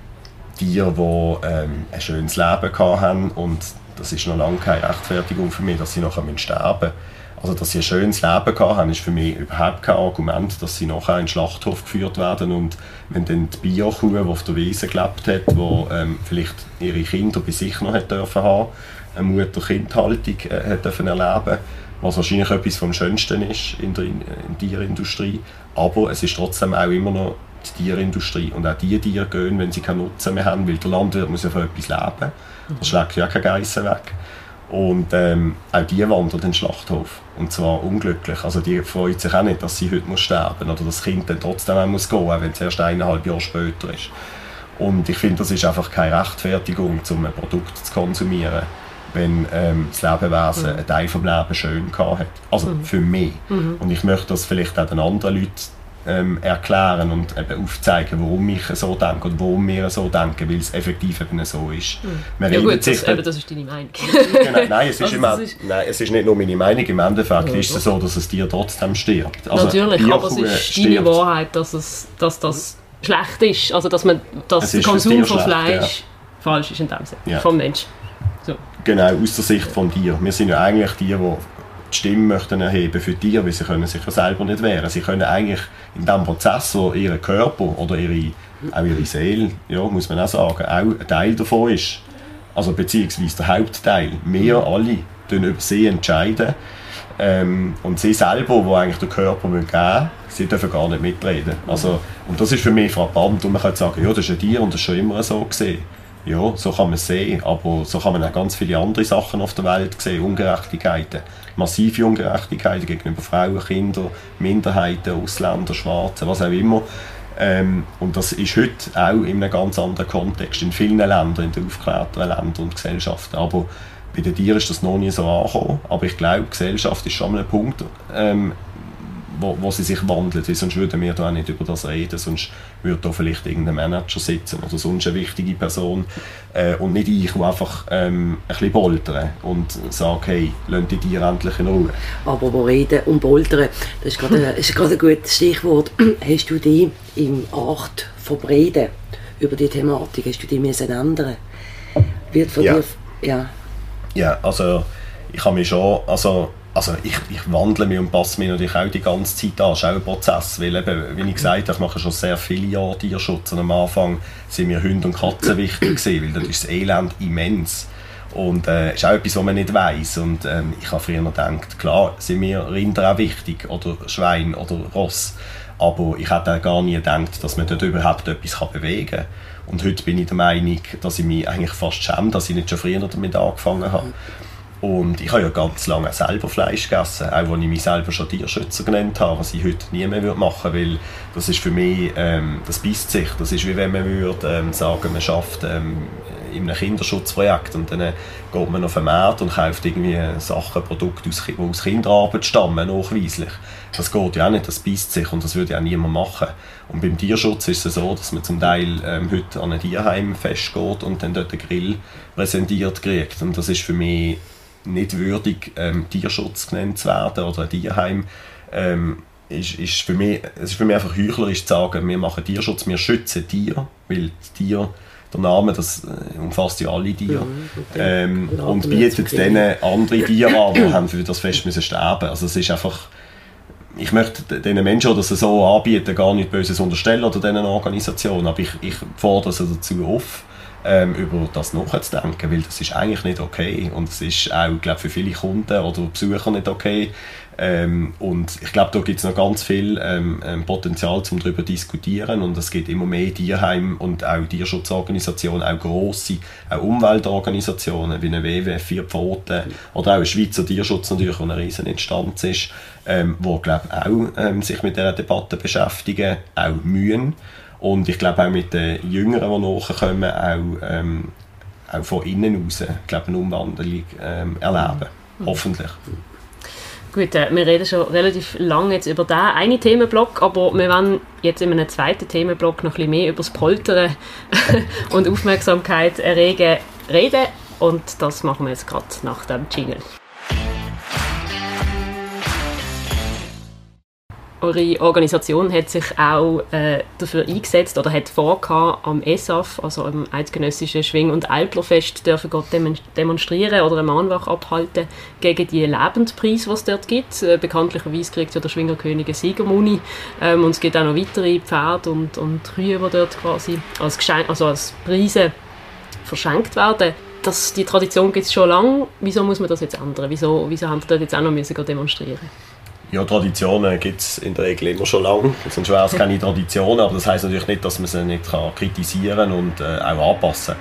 Tiere, die ähm, ein schönes Leben haben und das ist noch lange keine Rechtfertigung für mich, dass sie nachher sterben müssen. Also, dass sie ein schönes Leben haben, ist für mich überhaupt kein Argument, dass sie nachher in den Schlachthof geführt werden und wenn dann die Biokuh, die auf der Wiese gelebt hat, die ähm, vielleicht ihre Kinder bei sich noch hat dürfen haben, eine Mutter-Kind-Haltung äh, dürfen erleben was wahrscheinlich etwas vom Schönsten ist in der, in der Tierindustrie. Aber es ist trotzdem auch immer noch die Tierindustrie. Und auch die Tiere gehen, wenn sie keinen Nutzen mehr haben, weil der Landwirt muss ja von etwas leben. Das schlägt ja keine Geissen weg. Und ähm, auch die wandern in den Schlachthof. Und zwar unglücklich. Also die freut sich auch nicht, dass sie heute muss sterben oder das Kind dann trotzdem auch muss gehen, auch wenn es erst eineinhalb Jahre später ist. Und ich finde, das ist einfach keine Rechtfertigung, um ein Produkt zu konsumieren, wenn ähm, das Lebewesen mhm. einen Teil vom Leben schön gehabt hat. Also mhm. für mich. Mhm. Und ich möchte das vielleicht auch den anderen Leuten ähm, erklären und eben aufzeigen, warum ich so denke und warum wir so denken, weil es effektiv eben so ist. Mhm. Ja gut, das, eben, das ist deine Meinung. genau, nein, es ist, also immer, ist nein, es ist nicht nur meine Meinung, im Endeffekt ja, ist es so, dass es dir trotzdem stirbt. Also, Natürlich, aber es ist stirbt. deine Wahrheit, dass, es, dass das schlecht ist, also dass, man, dass der Konsum von Fleisch ja. falsch ist in dem Sinne, ja. vom Mensch. So. Genau, aus der Sicht von dir. Wir sind ja eigentlich die, die die Stimme möchten erheben für Tiere, weil sie können sich ja selber nicht wehren. Sie können eigentlich in diesem Prozess, wo ihr Körper oder ihre, auch ihre Seele, ja, muss man auch sagen, auch ein Teil davon ist, also beziehungsweise der Hauptteil, wir alle über sie entscheiden ähm, und sie selber, wo eigentlich der Körper geben will, sie dürfen gar nicht mitreden. Also, und das ist für mich frappant und man kann sagen, ja, das ist ein Tier und das ist schon immer so gesehen. Ja, so kann man es sehen, aber so kann man auch ganz viele andere Sachen auf der Welt sehen, Ungerechtigkeiten, massive Ungerechtigkeiten gegenüber Frauen, Kindern, Minderheiten, Ausländern, Schwarzen, was auch immer. Ähm, und das ist heute auch in einem ganz anderen Kontext, in vielen Ländern, in den aufgeklärteren Ländern und Gesellschaften. Aber bei den Tieren ist das noch nie so angekommen. Aber ich glaube, Gesellschaft ist schon ein Punkt, ähm, wo, wo sie sich wandelt, sonst würden wir da auch nicht über das reden, sonst würde da vielleicht irgendein Manager sitzen oder sonst eine wichtige Person äh, und nicht ich, der einfach ähm, ein bisschen poltern und sagt, hey, lasst die Tiere endlich in Ruhe. Aber wo reden und poltern, das ist gerade, ein, ein gutes Stichwort. Hast du dich im Art verbreiten über die Thematik, hast du dich müssen ändern? Wird von Ja. dir... Ja. Ja, also ich habe mich schon, also, also ich, ich wandle mich und passe mich natürlich auch die ganze Zeit an. Es ist auch ein Prozess, weil eben, wie ich gesagt habe, ich mache schon sehr viele Jahre Tierschutz und am Anfang sind mir Hunde und Katzen wichtig gewesen, weil dort ist das Elend immens. Und äh, ist auch etwas, was man nicht weiß. Und ähm, ich habe früher gedacht, klar sind mir Rinder auch wichtig oder Schwein oder Ross. Aber ich hätte gar nie gedacht, dass man dort überhaupt etwas bewegen kann. Und heute bin ich der Meinung, dass ich mich eigentlich fast schäme, dass ich nicht schon früher damit angefangen habe. Und ich habe ja ganz lange selber Fleisch gegessen, auch als ich mich selber schon Tierschützer genannt habe, was ich heute nie mehr machen würde, weil das ist für mich, ähm, das beißt sich. Das ist wie wenn man würde, ähm, sagen, man schafft ähm, in einem Kinderschutzprojekt und dann geht man auf den Markt und kauft irgendwie Sachen, Produkte, die aus Kinderarbeit stammen, nachweislich. Das geht ja auch nicht, das beißt sich und das würde ja auch niemand machen. Und beim Tierschutz ist es so, dass man zum Teil ähm, heute an ein Tierheim festgeht und dann dort einen Grill präsentiert kriegt. Und das ist für mich nicht würdig, ähm, Tierschutz genannt zu werden oder ein Tierheim. Ähm, ist, ist für mich, es ist für mich einfach heuchlerisch zu sagen, wir machen Tierschutz, wir schützen Tiere, weil die Tiere, der Name, das äh, umfasst ja alle Tiere. ähm, Ja, und bietet denen andere Tiere an, die haben für das Fest müssen sterben. Also es ist einfach, ich möchte diesen Menschen, die das so anbieten, gar nicht Böses unterstellen oder diesen Organisationen, aber ich, ich fordere sie dazu auf, ähm, über das nachzudenken, weil das ist eigentlich nicht okay. Und es ist auch, glaube für viele Kunden oder Besucher nicht okay. Ähm, und ich glaube, da gibt es noch ganz viel ähm, ähm, Potenzial, um darüber zu diskutieren. Und es gibt immer mehr Tierheim und auch Tierschutzorganisationen, auch grosse, auch Umweltorganisationen wie eine WWF, Vier Pfoten oder auch ein Schweizer Tierschutz natürlich, wo eine riesen Instanz ist, ähm, wo glaube auch ähm, sich mit dieser Debatte beschäftigen, auch mühen und ich glaube auch mit den Jüngeren, die nachkommen, auch, ähm, auch von innen raus glaube eine Umwandlung ähm, erleben. Hoffentlich. Gut, äh, wir reden schon relativ lange jetzt über diesen einen Themenblock, aber wir wollen jetzt in einem zweiten Themenblock noch ein bisschen mehr über das Poltern und Aufmerksamkeit erregen reden und das machen wir jetzt gerade nach dem Jingle. Eure Organisation hat sich auch äh, dafür eingesetzt oder hat vorgehabt, am ESAF, also am Eidgenössischen Schwing- und Alplerfest, dürfen Gott demon- demonstrieren oder eine Mahnwache abhalten gegen die Lebendpreise, die es dort gibt. Äh, bekanntlicherweise kriegt ja der Schwingerkönig eine Siegermuni ähm, und es gibt auch noch weitere Pferde und, und Kühe, die dort quasi als, Geschenk, also als Preise verschenkt werden. Das, die Tradition gibt es schon lange. Wieso muss man das jetzt ändern? Wieso, wieso haben Sie dort jetzt auch noch müssen demonstrieren Ja, Traditionen gibt es in der Regel immer schon lange. Sonst wäre es keine Tradition, aber das heisst natürlich nicht, dass man sie nicht kann kritisieren und äh, auch anpassen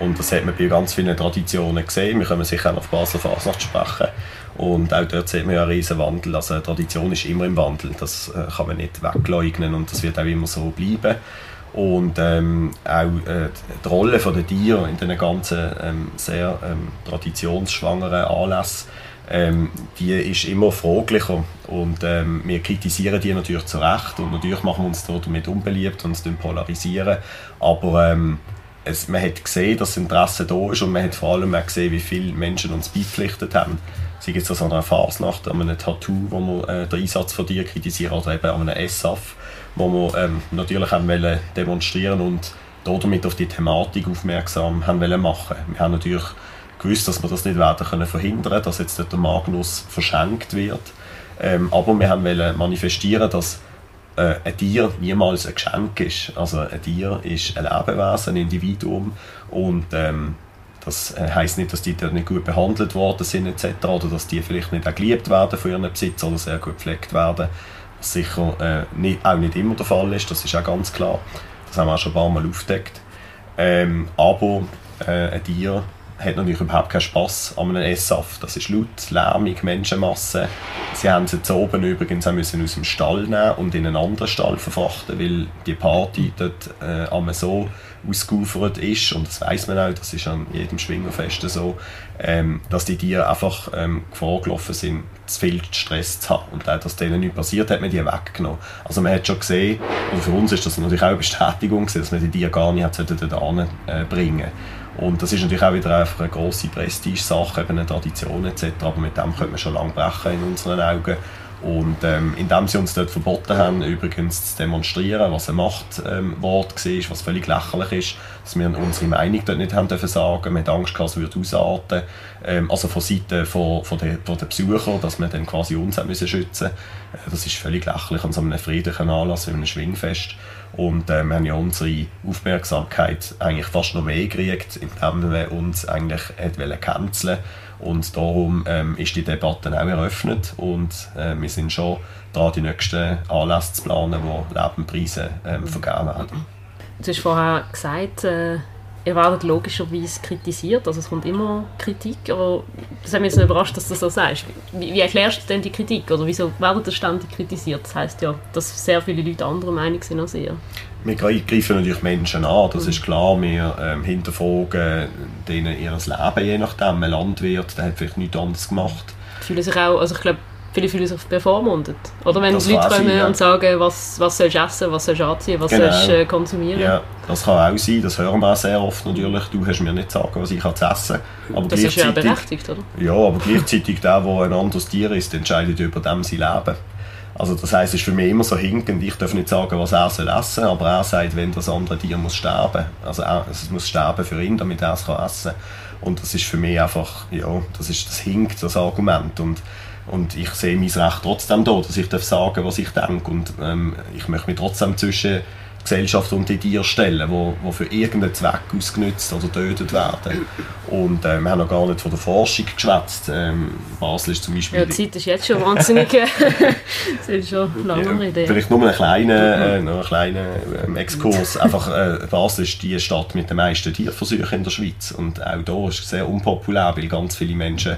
Und das hat man bei ganz vielen Traditionen gesehen. Wir können sicher auch auf Basler Fasnacht sprechen. Und auch dort sieht man ja einen riesen Wandel. Also Tradition ist immer im Wandel. Das äh, kann man nicht wegleugnen und das wird auch immer so bleiben. Und ähm, auch äh, die Rolle der Tiere in diesen ganzen ähm, sehr ähm, traditionsschwangeren Anlässen ähm, die ist immer fraglicher und ähm, wir kritisieren die natürlich zu Recht und natürlich machen wir uns damit unbeliebt und uns polarisieren, aber ähm, es, man hat gesehen, dass das Interesse da ist und man hat vor allem auch gesehen, wie viele Menschen uns beipflichtet haben. Sei es an einer Fasnacht, an einem Tattoo, wo wir äh, den Einsatz von dir kritisieren oder eben an einem SAF, wo wir ähm, natürlich haben wollen demonstrieren und damit auf die Thematik aufmerksam haben wollen machen. Wir haben natürlich gewusst, dass wir das nicht werden können verhindern, dass jetzt der Magnus verschenkt wird. Ähm, aber wir haben manifestieren, dass äh, ein Tier niemals ein Geschenk ist. Also ein Tier ist ein Lebewesen, ein Individuum und ähm, das äh, heißt nicht, dass die nicht gut behandelt worden sind etc. oder dass die vielleicht nicht auch geliebt werden von ihren Besitzer oder sehr gut gepflegt werden. Was sicher äh, nicht, auch nicht immer der Fall ist, das ist auch ganz klar. Das haben wir auch schon ein paar Mal aufgedeckt. Ähm, aber äh, ein Tier hat natürlich überhaupt keinen Spass an einem Esssaft. Das ist laut, lärmig, Menschenmasse. Sie haben sie zu oben übrigens auch müssen aus dem Stall nehmen und in einen anderen Stall verfrachten, weil die Party dort äh, so ausgeufert ist und das weiß man auch, das ist an jedem Schwingerfest so, ähm, dass die Tiere einfach ähm, Gefahr gelaufen sind, zu viel Stress zu haben und auch, dass denen nichts passiert, hat man die weggenommen. Also man hat schon gesehen, und für uns ist das natürlich auch eine Bestätigung, dass man die Tiere gar nicht hat dort äh, bringen und das ist natürlich auch wieder einfach eine grosse Prestige-Sache, eine Tradition etc. Aber mit dem könnte man schon lange brechen in unseren Augen. Und ähm, indem sie uns dort verboten haben, übrigens zu demonstrieren, was ein Machtwort ähm, war, was völlig lächerlich ist, dass wir unsere Meinung dort nicht haben dürfen sagen, wir hatten Angst, dass es würde ausarten ähm, also von Seiten von, von, der, von der Besucher, dass wir dann quasi uns müssen schützen äh, Das ist völlig lächerlich an so einem friedlichen Anlass wie einem Schwingfest. Und äh, wir haben ja unsere Aufmerksamkeit eigentlich fast noch mehr gekriegt, indem wir uns eigentlich canceln. Und darum ähm, ist die Debatte auch eröffnet. Und äh, wir sind schon da die nächsten Anlässe zu planen, wo Lebenpreise ähm, vergeben werden. Du hast vorher gesagt, äh, ihr werdet logischerweise kritisiert, also es kommt immer Kritik, aber das hat mich jetzt überrascht, dass du das so sagst. Wie, wie erklärst du denn die Kritik oder wieso werdet ihr ständig kritisiert? Das heisst ja, dass sehr viele Leute anderer Meinung sind als ihr. Wir greifen natürlich Menschen an, das mhm. ist klar. Wir ähm, hinterfragen denen ihr Leben, je nachdem. Ein Landwirt, der hat vielleicht nichts anderes gemacht. Fühlen sich auch, also ich glaube, Viele sich bevormundet. Oder wenn das Leute kommen sein, ja. und sagen, was, was sollst du essen, was sollst du anziehen, was genau. sollst du äh, konsumieren. Ja, das kann auch sein, das hören wir auch sehr oft natürlich. Du hast mir nicht sagen, was ich zu essen aber Das ist ja berechtigt, oder? Ja, aber gleichzeitig der, der ein anderes Tier ist, entscheidet über dem sein Leben. Also das heisst, es ist für mich immer so hinkend, ich darf nicht sagen, was er soll essen aber er sagt, wenn das andere Tier muss sterben. Also er, es muss sterben für ihn, damit er es kann essen kann. Und das ist für mich einfach, ja, das ist das hinkt, das Argument. Und und ich sehe mein Recht trotzdem da, dass ich sagen was ich denke. Und ähm, ich möchte mich trotzdem zwischen Gesellschaft und die Tiere stellen, wo, wo für irgendeinen Zweck ausgenutzt oder getötet werden. Und äh, wir haben noch gar nicht von der Forschung geschwätzt. Ähm, Basel ist zum Beispiel... Ja, die Zeit ist jetzt schon wahnsinnig... das ist schon lange ja, Idee. Vielleicht nur einen kleinen, äh, noch einen kleinen ähm, Exkurs. Einfach, äh, Basel ist die Stadt mit den meisten Tierversuchen in der Schweiz. Und auch hier ist es sehr unpopulär, weil ganz viele Menschen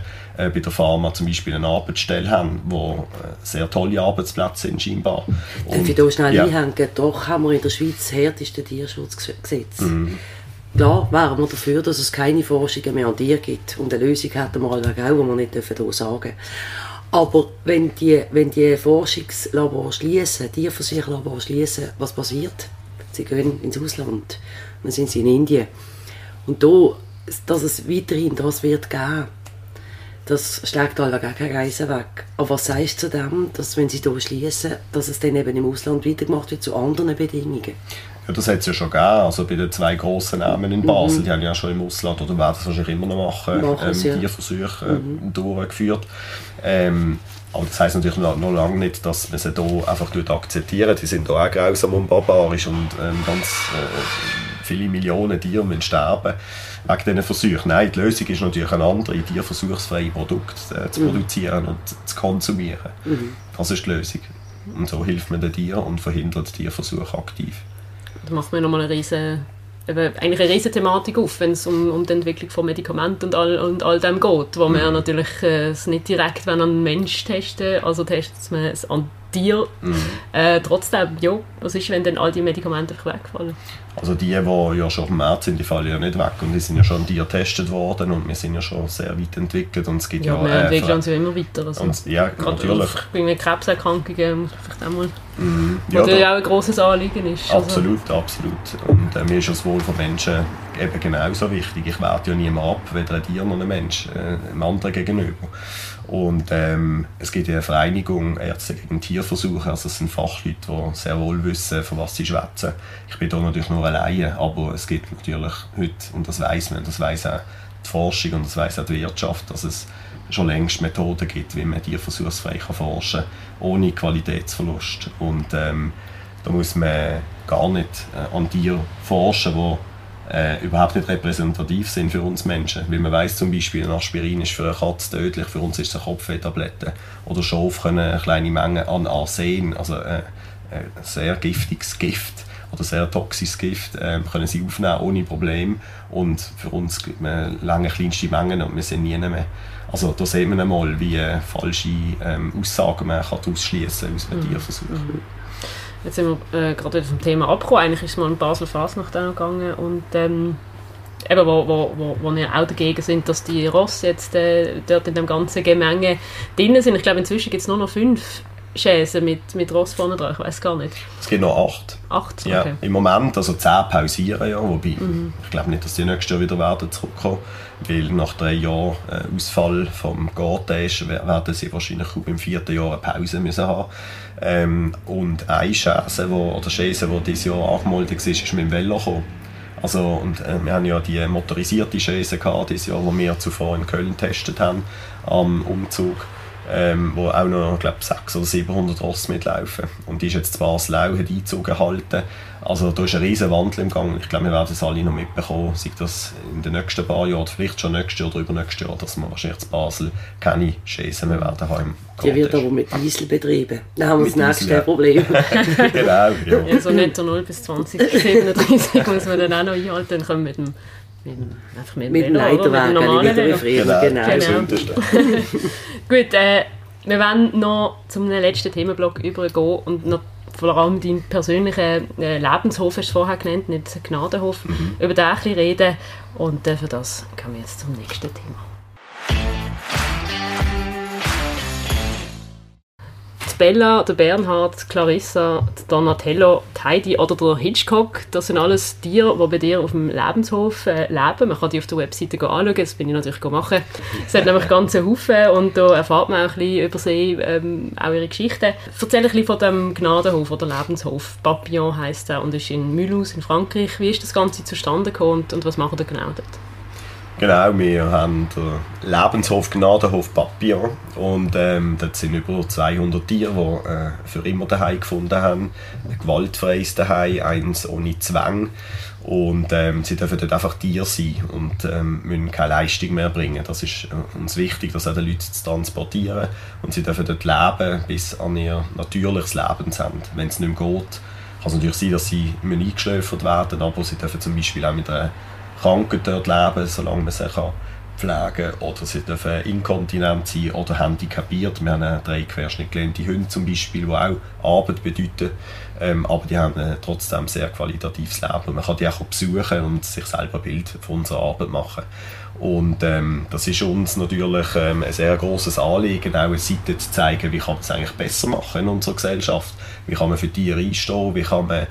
bei der Pharma zum Beispiel eine Arbeitsstelle haben, wo äh, sehr tolle Arbeitsplätze sind scheinbar. Und, Darf ich da schnell ja. einhängen? Doch haben wir in der Schweiz das härteste Tierschutzgesetz. Mhm. Klar wären wir dafür, dass es keine Forschungen mehr an Tieren gibt. Und eine Lösung hätten wir allweg auch, die wir nicht hier sagen dürfen. Aber wenn die, wenn die Forschungslabore schließen, Tierversuchlabore schließen, was passiert? Sie gehen ins Ausland. Dann sind sie in Indien. Und da, dass es weiterhin das wird geben, das schlägt alle gar keine Reise weg. Aber was sagst du zu dem, dass wenn sie hier schließen, dass es dann eben im Ausland weitergemacht wird zu anderen Bedingungen? Ja, das hat es ja schon gegeben. Also bei den zwei grossen Namen in Basel, mhm. die haben ja schon im Ausland oder werden es wahrscheinlich immer noch machen, machen ähm, ja. Tierversuche äh, mhm. durchgeführt. Ähm, aber das heisst natürlich noch, noch lange nicht, dass man sie hier einfach akzeptieren. Die sind hier auch grausam und barbarisch und ähm, ganz äh, viele Millionen Tiere müssen sterben wegen diesen Versuchen. Nein, die Lösung ist natürlich eine andere, tierversuchsfreie Produkte äh, zu mhm. produzieren und zu konsumieren. Mhm. Das ist die Lösung. Und so hilft man den Tieren und verhindert Tierversuche aktiv. Da macht man nochmal eine riesen eigentlich eine riesige Thematik auf, wenn es um, um die Entwicklung von Medikamenten und all, und all dem geht, wo mhm. man natürlich äh, es nicht direkt wenn an einen Mensch testen, also testet man es an Tier. Mhm. Äh, trotzdem, ja, was ist, wenn dann all die Medikamente wegfallen? Also die, die ja schon auf dem Markt sind, die fallen ja nicht weg und die sind ja schon an Tier getestet worden und wir sind ja schon sehr weit entwickelt und es gibt ja, ja wir äh, entwickeln uns ja immer weiter. Also und, ja, natürlich. Bei Krebserkrankungen muss man vielleicht auch mal, mhm. ja, natürlich auch ein grosses Anliegen ist. Also absolut, also. absolut. Und äh, mir ist das Wohl von Menschen eben genauso wichtig. Ich werte ja niemand ab, weder ein Tier noch ein Mensch, äh, einem anderen gegenüber. Und ähm, es gibt ja eine Vereinigung Ärzte gegen Tierversuche, also es sind Fachleute, die sehr wohl wissen, von was sie schwätzen. Ich bin da natürlich nur alleine, aber es gibt natürlich heute, und das weiß man, das weiß auch die Forschung und das weiß auch die Wirtschaft, dass es schon längst Methoden gibt, wie man tierversuchsfrei kann forschen kann, ohne Qualitätsverlust. Und ähm, da muss man gar nicht äh, an Tieren forschen, die äh, überhaupt nicht repräsentativ sind für uns Menschen. Weil man weiß zum Beispiel, ein Aspirin ist für eine Katze tödlich, für uns ist es eine Kopfwehtablette. Oder Schaf können eine kleine Menge an Arsen, also äh, ein sehr giftiges Gift. oder sehr toxisches Gift ähm, können sie aufnehmen ohne Probleme und für uns gibt man lange kleinste Mengen und wir sind nie mehr. Also da sieht man einmal, wie äh, falsche ähm, Aussagen man kann ausschließen aus einem mhm. Tierversuch. Mhm. Jetzt sind wir äh, gerade vom Thema abgekommen. Eigentlich ist es mal in Basel fast nach gegangen und ähm, eben, wo, wo, wo, wo wir auch dagegen sind, dass die Ross jetzt äh, dort in dem ganzen Gemenge drin sind. Ich glaube, inzwischen gibt es nur noch fünf Chaisen mit, mit Ross vorne dran. Ich weiß gar nicht. Es gibt noch acht. Acht? Ja, okay. im Moment, also zehn pausieren ja, wobei mhm. ich glaube nicht, dass die nächstes Jahr wieder werden zurückkommen, weil nach drei Jahren äh, Ausfall vom Garten werden sie wahrscheinlich im vierten Jahr eine Pause müssen haben. Ähm, und eine Chaise, wo, oder Chaise, die dieses Jahr angemeldet war, ist mit dem Velo gekommen. Also, und, äh, wir haben ja die motorisierte Chaise gehabt dieses Jahr, die wir zuvor in Köln getestet haben, am Umzug ähm, wo auch noch, glaube 600 oder 700 Ross mitlaufen. Und die ist jetzt zwar Basel hat Einzug erhalten. Also da ist ein riesen Wandel im Gang. Ich glaube, wir werden es alle noch mitbekommen, sei das in den nächsten paar Jahren, vielleicht schon nächstes Jahr oder übernächstes Jahr, dass wir wahrscheinlich in Basel keine Schäse mehr werden haben. Die wird aber mit Diesel betrieben. Dann haben wir das nächste Problem. genau, ja. Also nicht 0 bis 2037 muss man dann auch noch einhalten, dann können wir mit dem mit, einfach mit, mit dem Leiterwagen, mit dem Frieden, genau. genau. genau. Gut, äh, wir werden noch zum letzten Themenblock übergehen und noch vor allem deinen persönlichen äh, Lebenshof, hast du vorher genannt, nicht Gnadenhof, mhm. über den ein bisschen reden und äh, für das kommen wir jetzt zum nächsten Thema. Bella, der Bernhard, Clarissa, der Donatello, die Heidi oder der Hitchcock, das sind alles Tiere, die bei dir auf dem Lebenshof äh, leben. Man kann die auf der Webseite anschauen, das bin ich natürlich machen. Es hat nämlich ganze Haufen und da erfahrt man auch ein bisschen über sie, ähm, auch ihre Geschichten. Erzähl ein bisschen von dem Gnadenhof oder Lebenshof. Papillon heisst er und ist in Mulhouse in Frankreich. Wie ist das Ganze zustande gekommen und, und was machen ihr genau dort? Genau, wir haben den Lebenshof Gnadenhof Papillon und ähm, dort sind über 200 Tiere, die äh, für immer daheim gefunden haben. Ein gewaltfreies daheim, eins ohne Zwang und ähm, sie dürfen dort einfach Tiere sein und ähm, müssen keine Leistung mehr bringen. Das ist äh, uns wichtig, das auch den Leuten zu transportieren und sie dürfen dort leben bis an ihr natürliches Lebensende. Wenn es nicht mehr geht, kann es natürlich sein, dass sie eingeschläfert werden, aber sie dürfen zum Beispiel auch mit einer Kranken dort leben, solange man sie kann pflegen kann. Oder sie dürfen inkontinent sein oder handicapiert. Wir haben drei querschnittgelähmte Hunde zum Beispiel, die auch Arbeit bedeuten. Ähm, aber die haben äh, trotzdem sehr qualitatives Leben. Und man kann die auch besuchen und sich selber ein Bild von unserer Arbeit machen. Und ähm, das ist uns natürlich ähm, ein sehr großes Anliegen, auch eine Seite zu zeigen, wie kann man es eigentlich besser machen in unserer Gesellschaft. Wie kann man für Tiere einstehen, wie kann man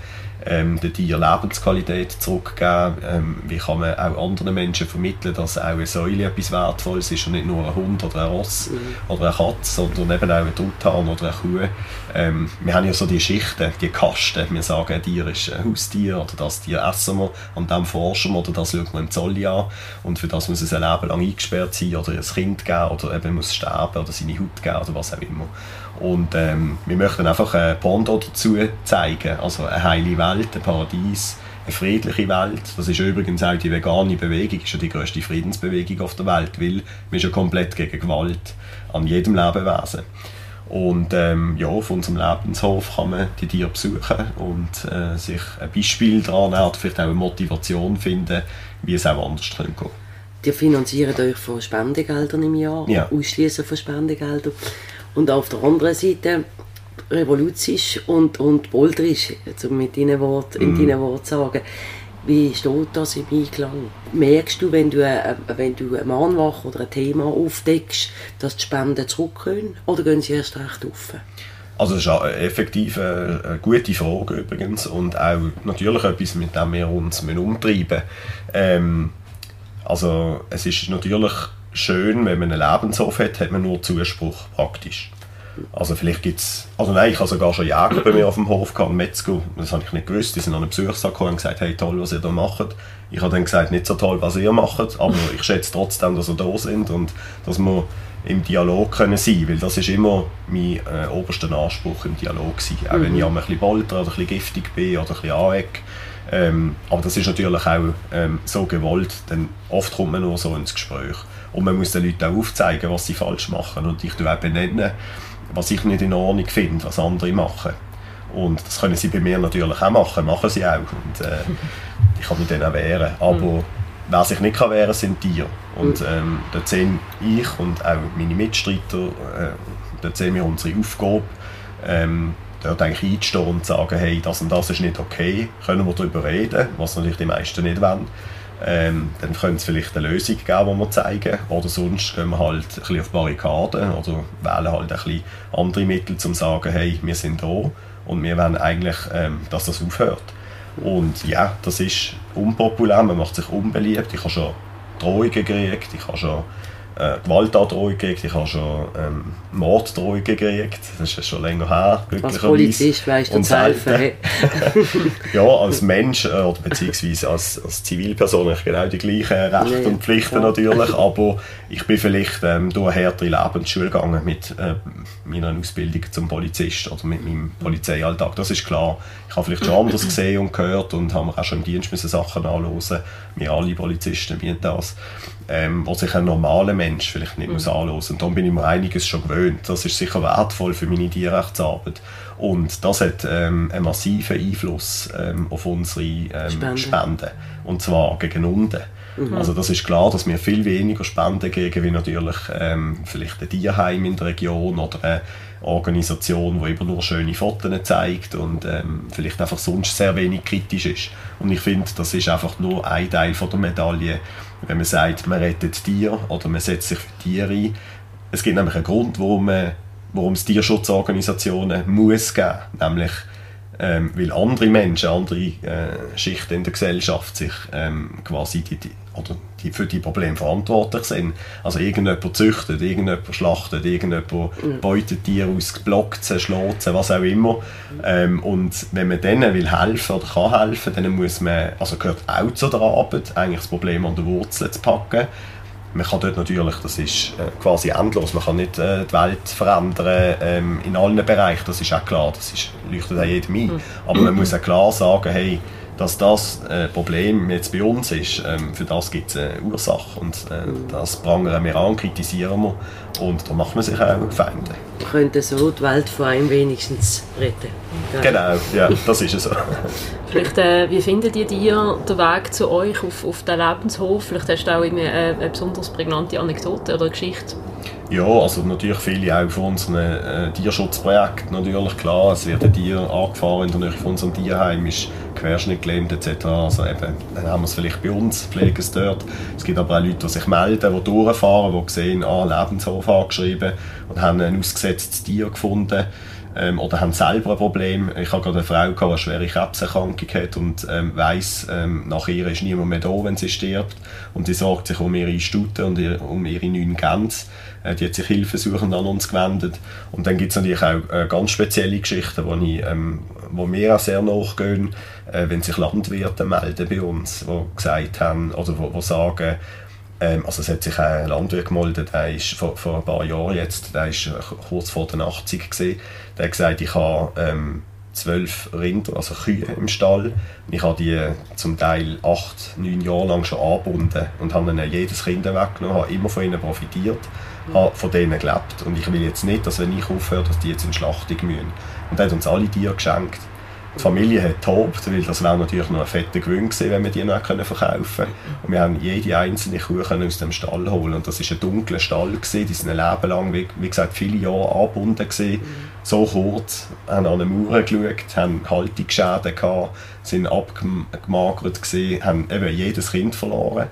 ähm, den Tieren Lebensqualität zurückgeben? Ähm, wie kann man auch anderen Menschen vermitteln, dass auch eine Säule etwas Wertvolles ist und nicht nur ein Hund oder ein Ross mhm. oder eine Katze, sondern eben auch ein Truthahn oder eine Kuh. Ähm, wir haben ja so die Schichten, die Kasten. Wir sagen, ein Tier ist ein Haustier oder das Tier essen wir, an dem forschen wir oder das schauen wir im Zoll an. Und für das muss es ein Leben lang eingesperrt sein oder ein Kind geben oder eben muss sterben oder seine Haut geben oder was auch immer. Und ähm, wir möchten einfach ein Pendant dazu zeigen, also eine heile Welt, ein Paradies, eine friedliche Welt. Das ist übrigens auch die vegane Bewegung, ist ja die größte Friedensbewegung auf der Welt, weil wir sind ja komplett gegen Gewalt an jedem Lebewesen. Und ähm, ja, auf unserem Lebenshof kann man die Tiere besuchen und äh, sich ein Beispiel daran nehmen vielleicht auch eine Motivation finden, wie es auch anders gehen kann. Die finanzieren euch von Spendengeldern im Jahr, ja. ausschließen von Spendengeldern. Und auf der anderen Seite revolutisch und, und boldrisch, also mit deinen Wort, in mm. deinen Worten sagen. Wie steht das im Einklang? Merkst du, wenn du, äh, wenn du eine Mahnwache oder ein Thema aufdeckst, dass die Spenden zurückgehen oder gehen sie erst recht auf? Also das ist effektiv eine, eine, gute Frage übrigens und auch natürlich etwas, mit dem wir uns umtreiben ähm, Also es ist natürlich schön, wenn man einen Lebenshof hat, hat man nur Zuspruch praktisch. Also vielleicht gibt es, also nein, ich habe sogar schon Jäger bei mir auf dem Hof gehabt, Metzger, das habe ich nicht gewusst, die sind an einen Besuchstag gekommen und gesagt, hey toll, was ihr da macht. Ich habe dann gesagt, nicht so toll, was ihr macht, aber ich schätze trotzdem, dass ihr da sind und dass wir im Dialog können sein weil das ist immer mein äh, oberster Anspruch im Dialog gewesen. Auch mhm. wenn ich mhm. ein bisschen bolter oder ein bisschen giftig bin oder ein bisschen aneck. Ähm, aber das ist natürlich auch ähm, so gewollt, denn oft kommt man nur so ins Gespräch. Und man muss den Leuten auch aufzeigen, was sie falsch machen und ich auch benennen, was ich nicht in Ordnung finde, was andere machen. Und das können sie bei mir natürlich auch machen, machen sie auch. Und äh, ich kann mich dann auch wehren. Aber mhm. wer sich nicht kann wehren sind Tiere. Und ähm, dort sehen ich und auch meine Mitstreiter, äh, dort sehen wir unsere Aufgabe, ähm, dort eigentlich einzustehen und zu sagen, hey, das und das ist nicht okay, können wir darüber reden, was natürlich die meisten nicht wollen. Ähm, dann könnte es vielleicht eine Lösung geben, die wir zeigen. Oder sonst gehen wir halt ein bisschen auf Barrikaden oder wählen halt ein bisschen andere Mittel, um zu sagen, hey, wir sind da und wir wollen eigentlich, ähm, dass das aufhört. Und ja, das ist unpopulär, man macht sich unbeliebt. Ich habe schon Drohungen gekriegt, ich habe schon äh, Gewaltandrohung gekriegt, ich habe schon ähm, Morddrohungen gekriegt, das ist schon länger her, Als Polizist weißt du zu helfen. ja, als Mensch äh, oder beziehungsweise als, als Zivilperson. Ich genau die gleichen Rechte ja, und Pflichten ja. natürlich, aber ich bin vielleicht ähm, durch eine härtere Lebensschule gegangen mit äh, meiner Ausbildung zum Polizist oder mit meinem Polizeialltag, das ist klar. Ich habe vielleicht schon anders gesehen und gehört und habe auch schon im Dienst müssen Sachen anhören, wir alle Polizisten wie das, ähm, wo sich ein normaler Mensch vielleicht nicht mhm. muss anhören muss. Und darum bin ich mir einiges schon gewöhnt. Das ist sicher wertvoll für meine Tierrechtsarbeit. Und das hat ähm, einen massiven Einfluss ähm, auf unsere ähm, Spenden. Spenden. Und zwar gegen unten. Mhm. Also das ist klar, dass wir viel weniger Spenden gegen wie natürlich ähm, vielleicht ein Tierheim in der Region oder eine Organisation, die eben nur schöne Fotos zeigt und ähm, vielleicht einfach sonst sehr wenig kritisch ist. Und ich finde, das ist einfach nur ein Teil von der Medaille, wenn man sagt, man rettet Tiere oder man setzt sich für Tiere ein. Es gibt nämlich einen Grund, warum, man, warum es Tierschutzorganisationen muss geben, nämlich ähm, weil andere Menschen, andere äh, Schichten in der Gesellschaft sich ähm, quasi die, die, oder die für die Probleme verantwortlich sind. Also irgendjemand züchtet, irgendjemand schlachtet, irgendjemand mhm. beutet Tiere aus, blockt sie, schlägt sie, was auch immer. Ähm, und wenn man denen will helfen oder kann helfen, dann muss man, also gehört auch zu der Arbeit, eigentlich das Problem an der Wurzel zu packen man kann dort natürlich, das ist äh, quasi endlos, man kann nicht äh, die Welt verändern ähm, in allen Bereichen, das ist auch klar, das ist, leuchtet auch jedem ein. Mhm. Aber man muss auch klar sagen, hey, dass das äh, Problem jetzt bei uns ist, ähm, für das gibt es eine Ursache und äh, mhm. das prangern wir an, kritisieren wir und da macht man sich auch Feinde. Wir könnten so die Welt vor allem wenigstens retten. Ja. Genau, ja, das ist es so. Vielleicht, äh, wie findet ihr dir den Weg zu euch auf, auf den Lebenshof? Vielleicht hast du auch eine, eine besonders prägnante Anekdote oder Geschichte? Ja, also natürlich viele auch von unseren äh, Tierschutzprojekten. Natürlich klar, es wird ein Tier angefahren in der Nähe von unserem Tierheim, ist Querschnitt gelähmt etc. Also eben, dann haben wir es vielleicht bei uns, pflegen es dort. Es gibt aber auch Leute, die sich melden, die durchfahren, die sehen, ah, Lebenshof angeschrieben und haben ein ausgesetztes Tier gefunden ähm, oder haben selber ein Problem. Ich habe gerade eine Frau, die eine schwere Krebserkrankung hat und ähm, weiss, ähm, nach ihr ist niemand mehr da, wenn sie stirbt. Und sie sorgt sich um ihre Stute und ihr, um ihre neun Gänse. Die hat sich hilfesuchend an uns gewendet. Und dann gibt es natürlich auch äh, ganz spezielle Geschichten, wo, ich, ähm, wo mir auch sehr nachgehen, äh, wenn sich Landwirte melden bei uns, die gesagt haben, oder wo, wo sagen, ähm, also es hat sich ein Landwirt gemeldet, der ist vor, vor ein paar Jahren jetzt, der ist kurz vor den 80 gesehen, der hat gesagt, ich habe ähm, zwölf Rinder, also Kühe im Stall. Ich habe die zum Teil acht, neun Jahre lang schon angebunden und habe ihnen jedes Kind weggenommen, habe immer von ihnen profitiert, habe von denen gelebt. Und ich will jetzt nicht, dass wenn ich aufhöre, dass die jetzt in Schlachtung müssen. Und er hat uns alle Tiere geschenkt. Die Familie hat tobt, weil das wäre natürlich noch ein fetter Gewinn gewesen, wenn wir die noch verkaufen können. Und wir haben jede einzelne Kuh aus dem Stall holen und das war ein dunkler Stall, gewesen. die sind ein Leben lang, wie, wie gesagt, viele Jahre angebunden gewesen. So kurz, haben an den Mauern geschaut, haben Haltungsschäden gehabt, sind abgemagert gewesen, haben eben jedes Kind verloren,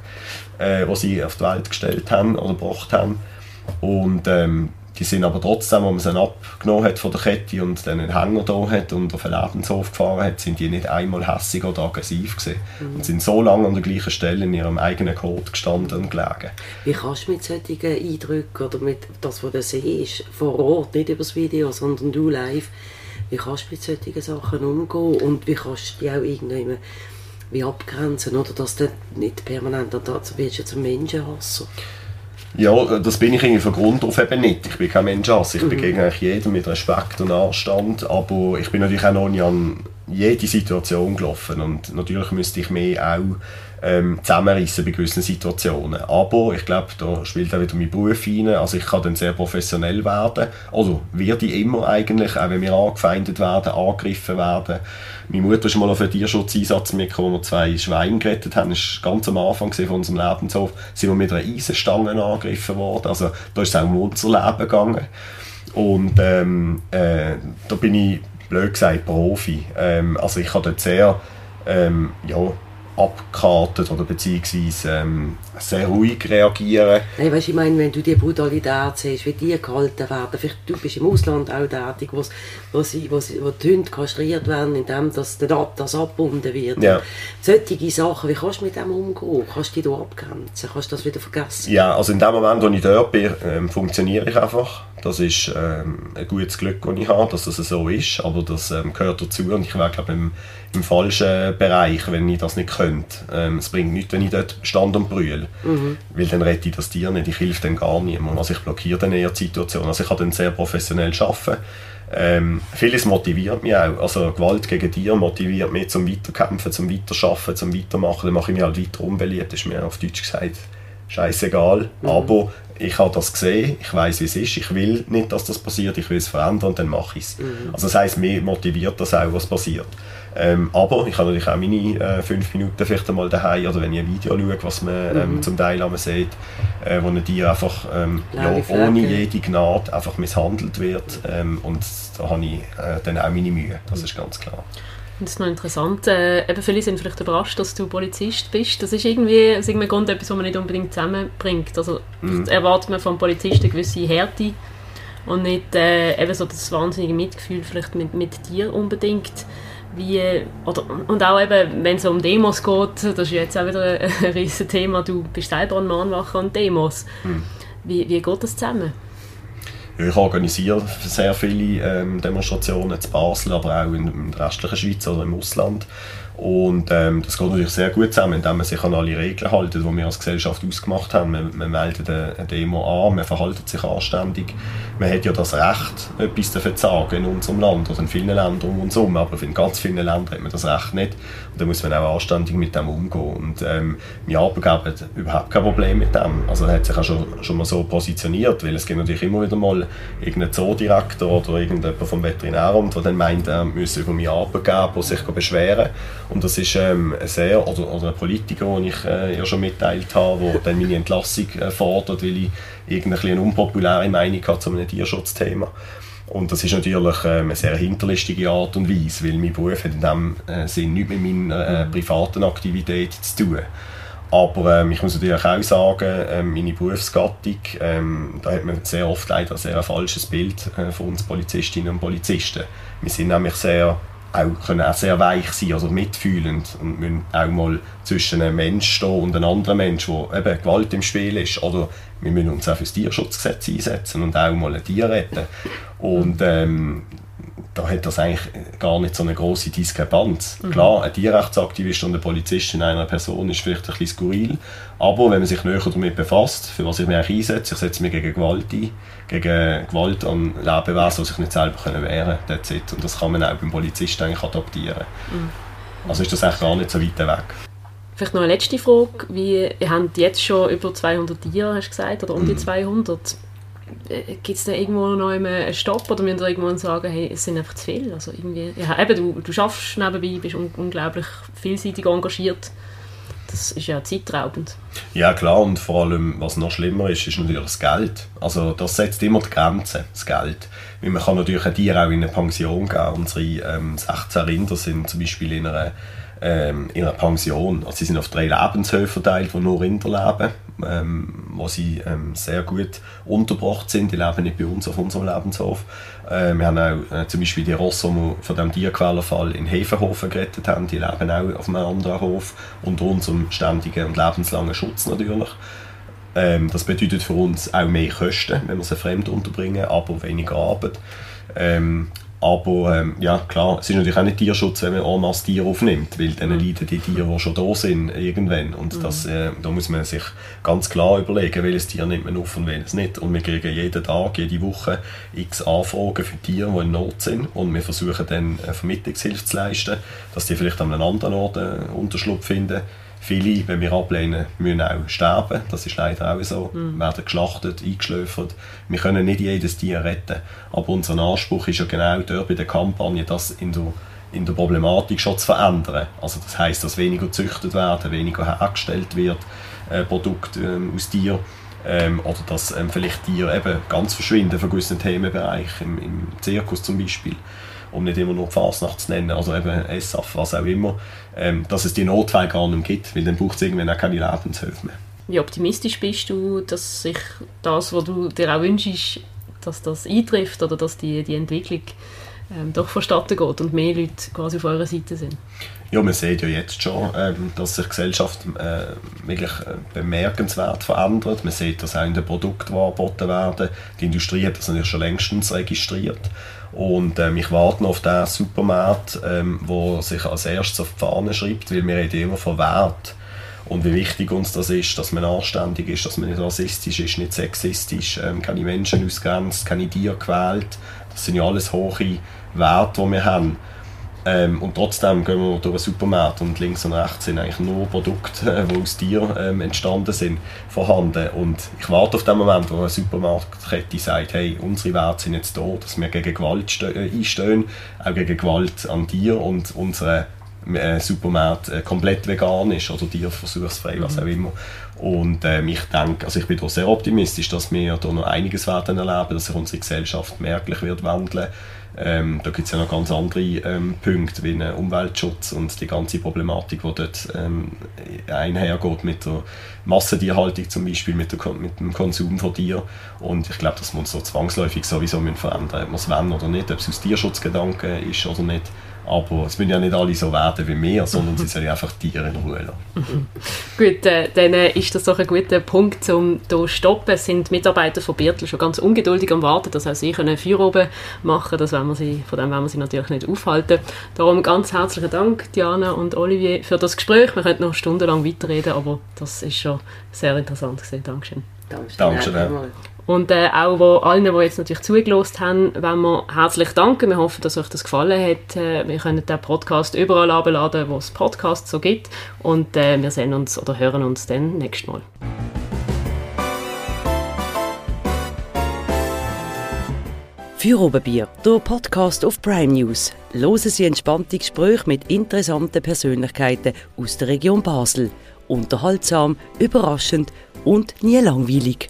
äh, das sie auf die Welt gestellt haben oder gebracht haben. Und ähm, die sind aber trotzdem, als man sie abgenommen hat von der Kette und dann einen Hänger da hat und auf den Lebenshof gefahren hat, sind die nicht einmal hässig oder aggressiv gewesen. Mhm. Und sind so lange an der gleichen Stelle in ihrem eigenen Code gestanden und gelegen. Wie kannst du mit solchen Eindrücken oder mit das, was du siehst, vor Ort, nicht über das Video, sondern du live, wie kannst du mit solchen Sachen umgehen und wie kannst du die auch irgendwie wie abgrenzen oder dass du nicht permanent dazu wirst, zum Menschenhasser? Ja, das bin ich irgendwie von Grund auf eben nicht. Ich bin kein Menschenhasser. Ich mhm. begegne eigentlich jedem mit Respekt und Anstand. Aber ich bin natürlich auch noch nie an jede Situation gelaufen. Und natürlich müsste ich mehr auch ähm, zusammenreißen bei gewissen Situationen. Aber ich glaube, da spielt auch wieder mein Beruf rein. Also ich kann dann sehr professionell werden. Also werde ich immer eigentlich, auch wenn wir angefeindet werden, angegriffen werden. Meine Mutter ist mal auf einen Tierschutzeinsatz mitgekommen, wo wir zwei Schweine gerettet haben. Das war ganz am Anfang von unserem Lebenshof. Sind wir mit einer Eisenstange angegriffen worden. Also da ist es auch um unser Leben gegangen. Und ähm, äh, da bin ich, blöd gesagt, Profi. Ähm, also ich habe dort sehr ähm, ja, abgekartet oder beziehungsweise ähm, sehr ruhig reagieren. Nein, weißt, ich meine, wenn du die Brutalität siehst, wie die gehalten werden, vielleicht du bist im Ausland auch tätig, wo, wo, sie, wo, sie, wo die Hunde kastriert werden, indem das, das abgebunden wird. Ja. Solche Sachen, wie kannst du mit dem umgehen? Kannst du dich da abgrenzen? Kannst du das wieder vergessen? Ja, also in dem Moment, wo ich dort bin, ähm, funktioniere ich einfach. Das ist ähm, ein gutes Glück, das ich habe, dass das so ist, aber das ähm, gehört dazu und ich wäre, glaube im, im falschen Bereich, wenn ich das nicht könnte. Ähm, es bringt nichts, wenn ich dort stand und brülle, mhm. weil dann rette ich das Tier nicht, ich helfe dann gar niemandem. Also ich blockiere dann eher die Situation. Also ich kann dann sehr professionell arbeiten. Ähm, vieles motiviert mich auch. Also Gewalt gegen Tiere motiviert mich zum Weiterkämpfen, zum Weiterschaffen, zum Weitermachen. Dann mache ich mich halt weiter unbeliebt, das ist mir auf Deutsch gesagt scheißegal. Mhm. Aber ich habe das gesehen, ich weiß, wie es ist, ich will nicht, dass das passiert, ich will es verändern und dann mache ich es. Mhm. Also das heisst, mir motiviert das auch, was passiert. Ähm, aber ich habe natürlich auch meine äh, fünf Minuten vielleicht einmal daheim oder wenn ich ein Video schaue, was man ähm, mhm. zum Teil einmal sieht, äh, wo ein Tier einfach ähm, ja, ohne jede Gnade einfach misshandelt wird ähm, und da habe ich äh, dann auch meine Mühe, das ist ganz klar. Das ist noch interessant. Äh, eben viele sind vielleicht überrascht, dass du Polizist bist. Das ist irgendwie aus irgendeinem Grund etwas, was man nicht unbedingt zusammenbringt. Also mhm. erwartet man vom Polizisten eine gewisse Härte und nicht äh, eben so das wahnsinnige Mitgefühl vielleicht mit, mit dir unbedingt. Wie, oder, und auch eben, wenn es um Demos geht, das ist jetzt auch wieder ein, ein riesiges Thema, du bist selber ein Mahnwache an Demos. Mhm. Wie, wie geht das zusammen? Ich organisiere sehr viele ähm, Demonstrationen in Basel, aber auch in, in der restlichen Schweiz oder im Ausland. Und ähm, das geht natürlich sehr gut zusammen, indem man sich an alle Regeln hält, die wir als Gesellschaft ausgemacht haben. Man, man meldet eine Demo an, man verhält sich anständig. Man hat ja das Recht, etwas zu sagen in unserem Land oder in vielen Ländern um uns herum, aber in ganz vielen Ländern hat man das Recht nicht. Und da muss man auch anständig mit dem umgehen. Und ähm, mein Arbeitgeber hat überhaupt kein Problem mit dem. Also er hat sich auch schon, schon mal so positioniert, weil es gibt natürlich immer wieder mal irgendeinen Zoodirektor oder irgendjemand vom Veterinäramt, der dann meint, er müsse über meinen Arbeitgeber sich beschweren und das ist ähm, sehr, oder, oder ein Politiker, den ich äh, ja schon mitteilt habe, der dann meine Entlassung äh, fordert, weil ich irgendwie eine unpopuläre Meinung habe zu einem Tierschutzthema. Und das ist natürlich ähm, eine sehr hinterlistige Art und Weise, weil mein Beruf hat in dem äh, Sinn nichts mit meiner äh, mhm. privaten Aktivität zu tun. Aber ähm, ich muss natürlich auch sagen, ähm, meine Berufsgattung, ähm, da hat man sehr oft leider sehr ein falsches Bild äh, von uns Polizistinnen und Polizisten. Wir sind nämlich sehr auch, können auch sehr weich sein, also mitfühlend und müssen auch mal zwischen einem Mensch stehen und einem anderen Mensch, wo eben Gewalt im Spiel ist. Oder wir müssen uns auch für das Tierschutzgesetz einsetzen und auch mal ein Tier retten. Und ähm, da hat das eigentlich gar nicht so eine große Diskrepanz. Mhm. Klar, ein Tierrechtsaktivist und ein Polizist in einer Person ist vielleicht ein bisschen skurril, aber wenn man sich näher damit befasst, für was ich mich eigentlich einsetze, ich setze mich gegen Gewalt ein, gegen Gewalt an Lebewesen, die sich nicht selber können wehren können. Und das kann man auch beim Polizisten eigentlich adaptieren. Mhm. Also ist das eigentlich gar nicht so weit weg. Vielleicht noch eine letzte Frage. Wie, ihr habt jetzt schon über 200 Tiere, hast du gesagt, oder um die 200. Äh, Gibt es da irgendwo noch einen Stopp oder müsst ihr irgendwann sagen, hey, es sind einfach zu viele? Also irgendwie, ja, eben, du, du schaffst nebenbei, bist un unglaublich vielseitig engagiert das ist ja zeitraubend. Ja klar und vor allem, was noch schlimmer ist, ist natürlich das Geld. Also das setzt immer die Grenze, das Geld. Weil man kann natürlich ein Tier auch in eine Pension geben. Unsere ähm, 16 Rinder sind zum Beispiel in einer ähm, in einer Pension. Also sie sind auf drei Lebenshöfe verteilt, wo nur Rinder leben, ähm, wo sie ähm, sehr gut untergebracht sind. Die leben nicht bei uns auf unserem Lebenshof. Äh, wir haben auch äh, zum Beispiel die Rosse, die von dem Tierquälerfall in Hefenhofen gerettet haben, die leben auch auf einem anderen Hof unter unserem ständigen und lebenslangen Schutz natürlich. Ähm, das bedeutet für uns auch mehr Kosten, wenn wir sie fremd unterbringen, aber weniger Arbeit. Ähm, aber ähm, ja, klar, es ist natürlich auch nicht Tierschutz, wenn man en masse Tiere aufnimmt, weil dann mhm. leiden die Tiere, die schon da sind, irgendwann. Und mhm. das, äh, da muss man sich ganz klar überlegen, welches Tier nimmt man auf und welches nicht. Und wir kriegen jeden Tag, jede Woche x Anfragen für Tiere, die in Not sind. Und wir versuchen dann eine Vermittlungshilfe zu leisten, dass die vielleicht an einem anderen Ort einen Unterschlupf finden viele, wenn wir ablehnen, müssen auch sterben. Das ist leider auch so. Mhm. Werden geschlachtet, eingeschläfert. Wir können nicht jedes Tier retten. Aber unser Anspruch ist ja genau dort bei der Kampagne, das in der, in der Problematik schon zu verändern. Also das heißt, dass weniger gezüchtet werden, weniger hergestellt wird, äh, Produkte ähm, aus Tieren. Ähm, oder dass ähm, vielleicht Tiere eben ganz verschwinden von gewissen Themenbereichen, im, im Zirkus zum Beispiel um nicht immer nur Fasnacht zu nennen, also eben SAF, was auch immer, ähm, dass es die Notfälle gar nicht gibt, weil dann braucht es irgendwann auch keine Lebenshilfe mehr. Wie optimistisch bist du, dass sich das, was du dir auch wünschst, dass das eintrifft oder dass die, die Entwicklung ähm, doch vonstatten geht und mehr Leute quasi auf eurer Seite sind? Ja, man sieht ja jetzt schon, ähm, dass sich die Gesellschaft äh, wirklich äh, bemerkenswert verändert. Man sieht das auch in den Produkten, die angeboten werden. Die Industrie hat das natürlich schon längstens registriert. Und ähm, ich warte noch auf den Supermarkt, ähm, wo sich als erstes auf die Fahne schreibt, weil wir reden immer von Wert und wie wichtig uns das ist, dass man anständig ist, dass man nicht rassistisch ist, nicht sexistisch, ähm, keine Menschen ausgrenzt, keine Tiere quält. Das sind ja alles hohe Werte, die wir haben. Ähm, und trotzdem gehen wir durch den Supermarkt und links und rechts sind eigentlich nur Produkte, äh, die aus Tieren ähm, entstanden sind, vorhanden. Und ich warte auf den Moment, wo eine Supermarktkette sagt, hey, unsere Werte sind jetzt da, dass wir gegen Gewalt äh, einstehen, auch gegen Gewalt an Tieren und unsere äh, Supermarkt komplett vegan ist oder tierversuchsfrei, mhm. was auch immer. Und ähm, ich denke, also ich bin da sehr optimistisch, dass wir da noch einiges werden erleben, dass sich unsere Gesellschaft merklich wird wandeln ähm, da gibt es ja noch ganz andere ähm, Punkte wie einen Umweltschutz und die ganze Problematik, die dort ähm, einhergeht mit der Massentierhaltung zum Beispiel, mit, der, mit dem Konsum von Tieren. Und ich glaube, dass wir uns so zwangsläufig sowieso verändern müssen, ob wir es oder nicht, ob es aus Tierschutzgedanken ist oder nicht. Aber es müssen ja nicht alle so werden wie wir, sondern sie sollen einfach Tiere in Ruhe lassen. Gut, äh, dann äh, ist das doch ein guter Punkt, um hier zu stoppen. Es sind Mitarbeiter von Birtel schon ganz ungeduldig am Warten, dass auch sie können Feuer oben machen können. von dem wollen wir sie natürlich nicht aufhalten. Darum ganz herzlichen Dank, Diana und Olivier, für das Gespräch. Wir könnten noch stundenlang weiterreden, aber das ist schon sehr interessant gewesen. Dankeschön. Dankeschön. Dankeschön. Und äh, auch wo, allen, die jetzt natürlich zugelost haben, wollen wir herzlich danken. Wir hoffen, dass euch das gefallen hat. Äh, wir können den Podcast überall abladen, wo es Podcasts so gibt. Und äh, wir sehen uns oder hören uns dann nächstes Mal. Für Oberbier, der Podcast auf Prime News. Hören Sie entspannte Gespräche mit interessanten Persönlichkeiten aus der Region Basel. Unterhaltsam, überraschend und nie langweilig.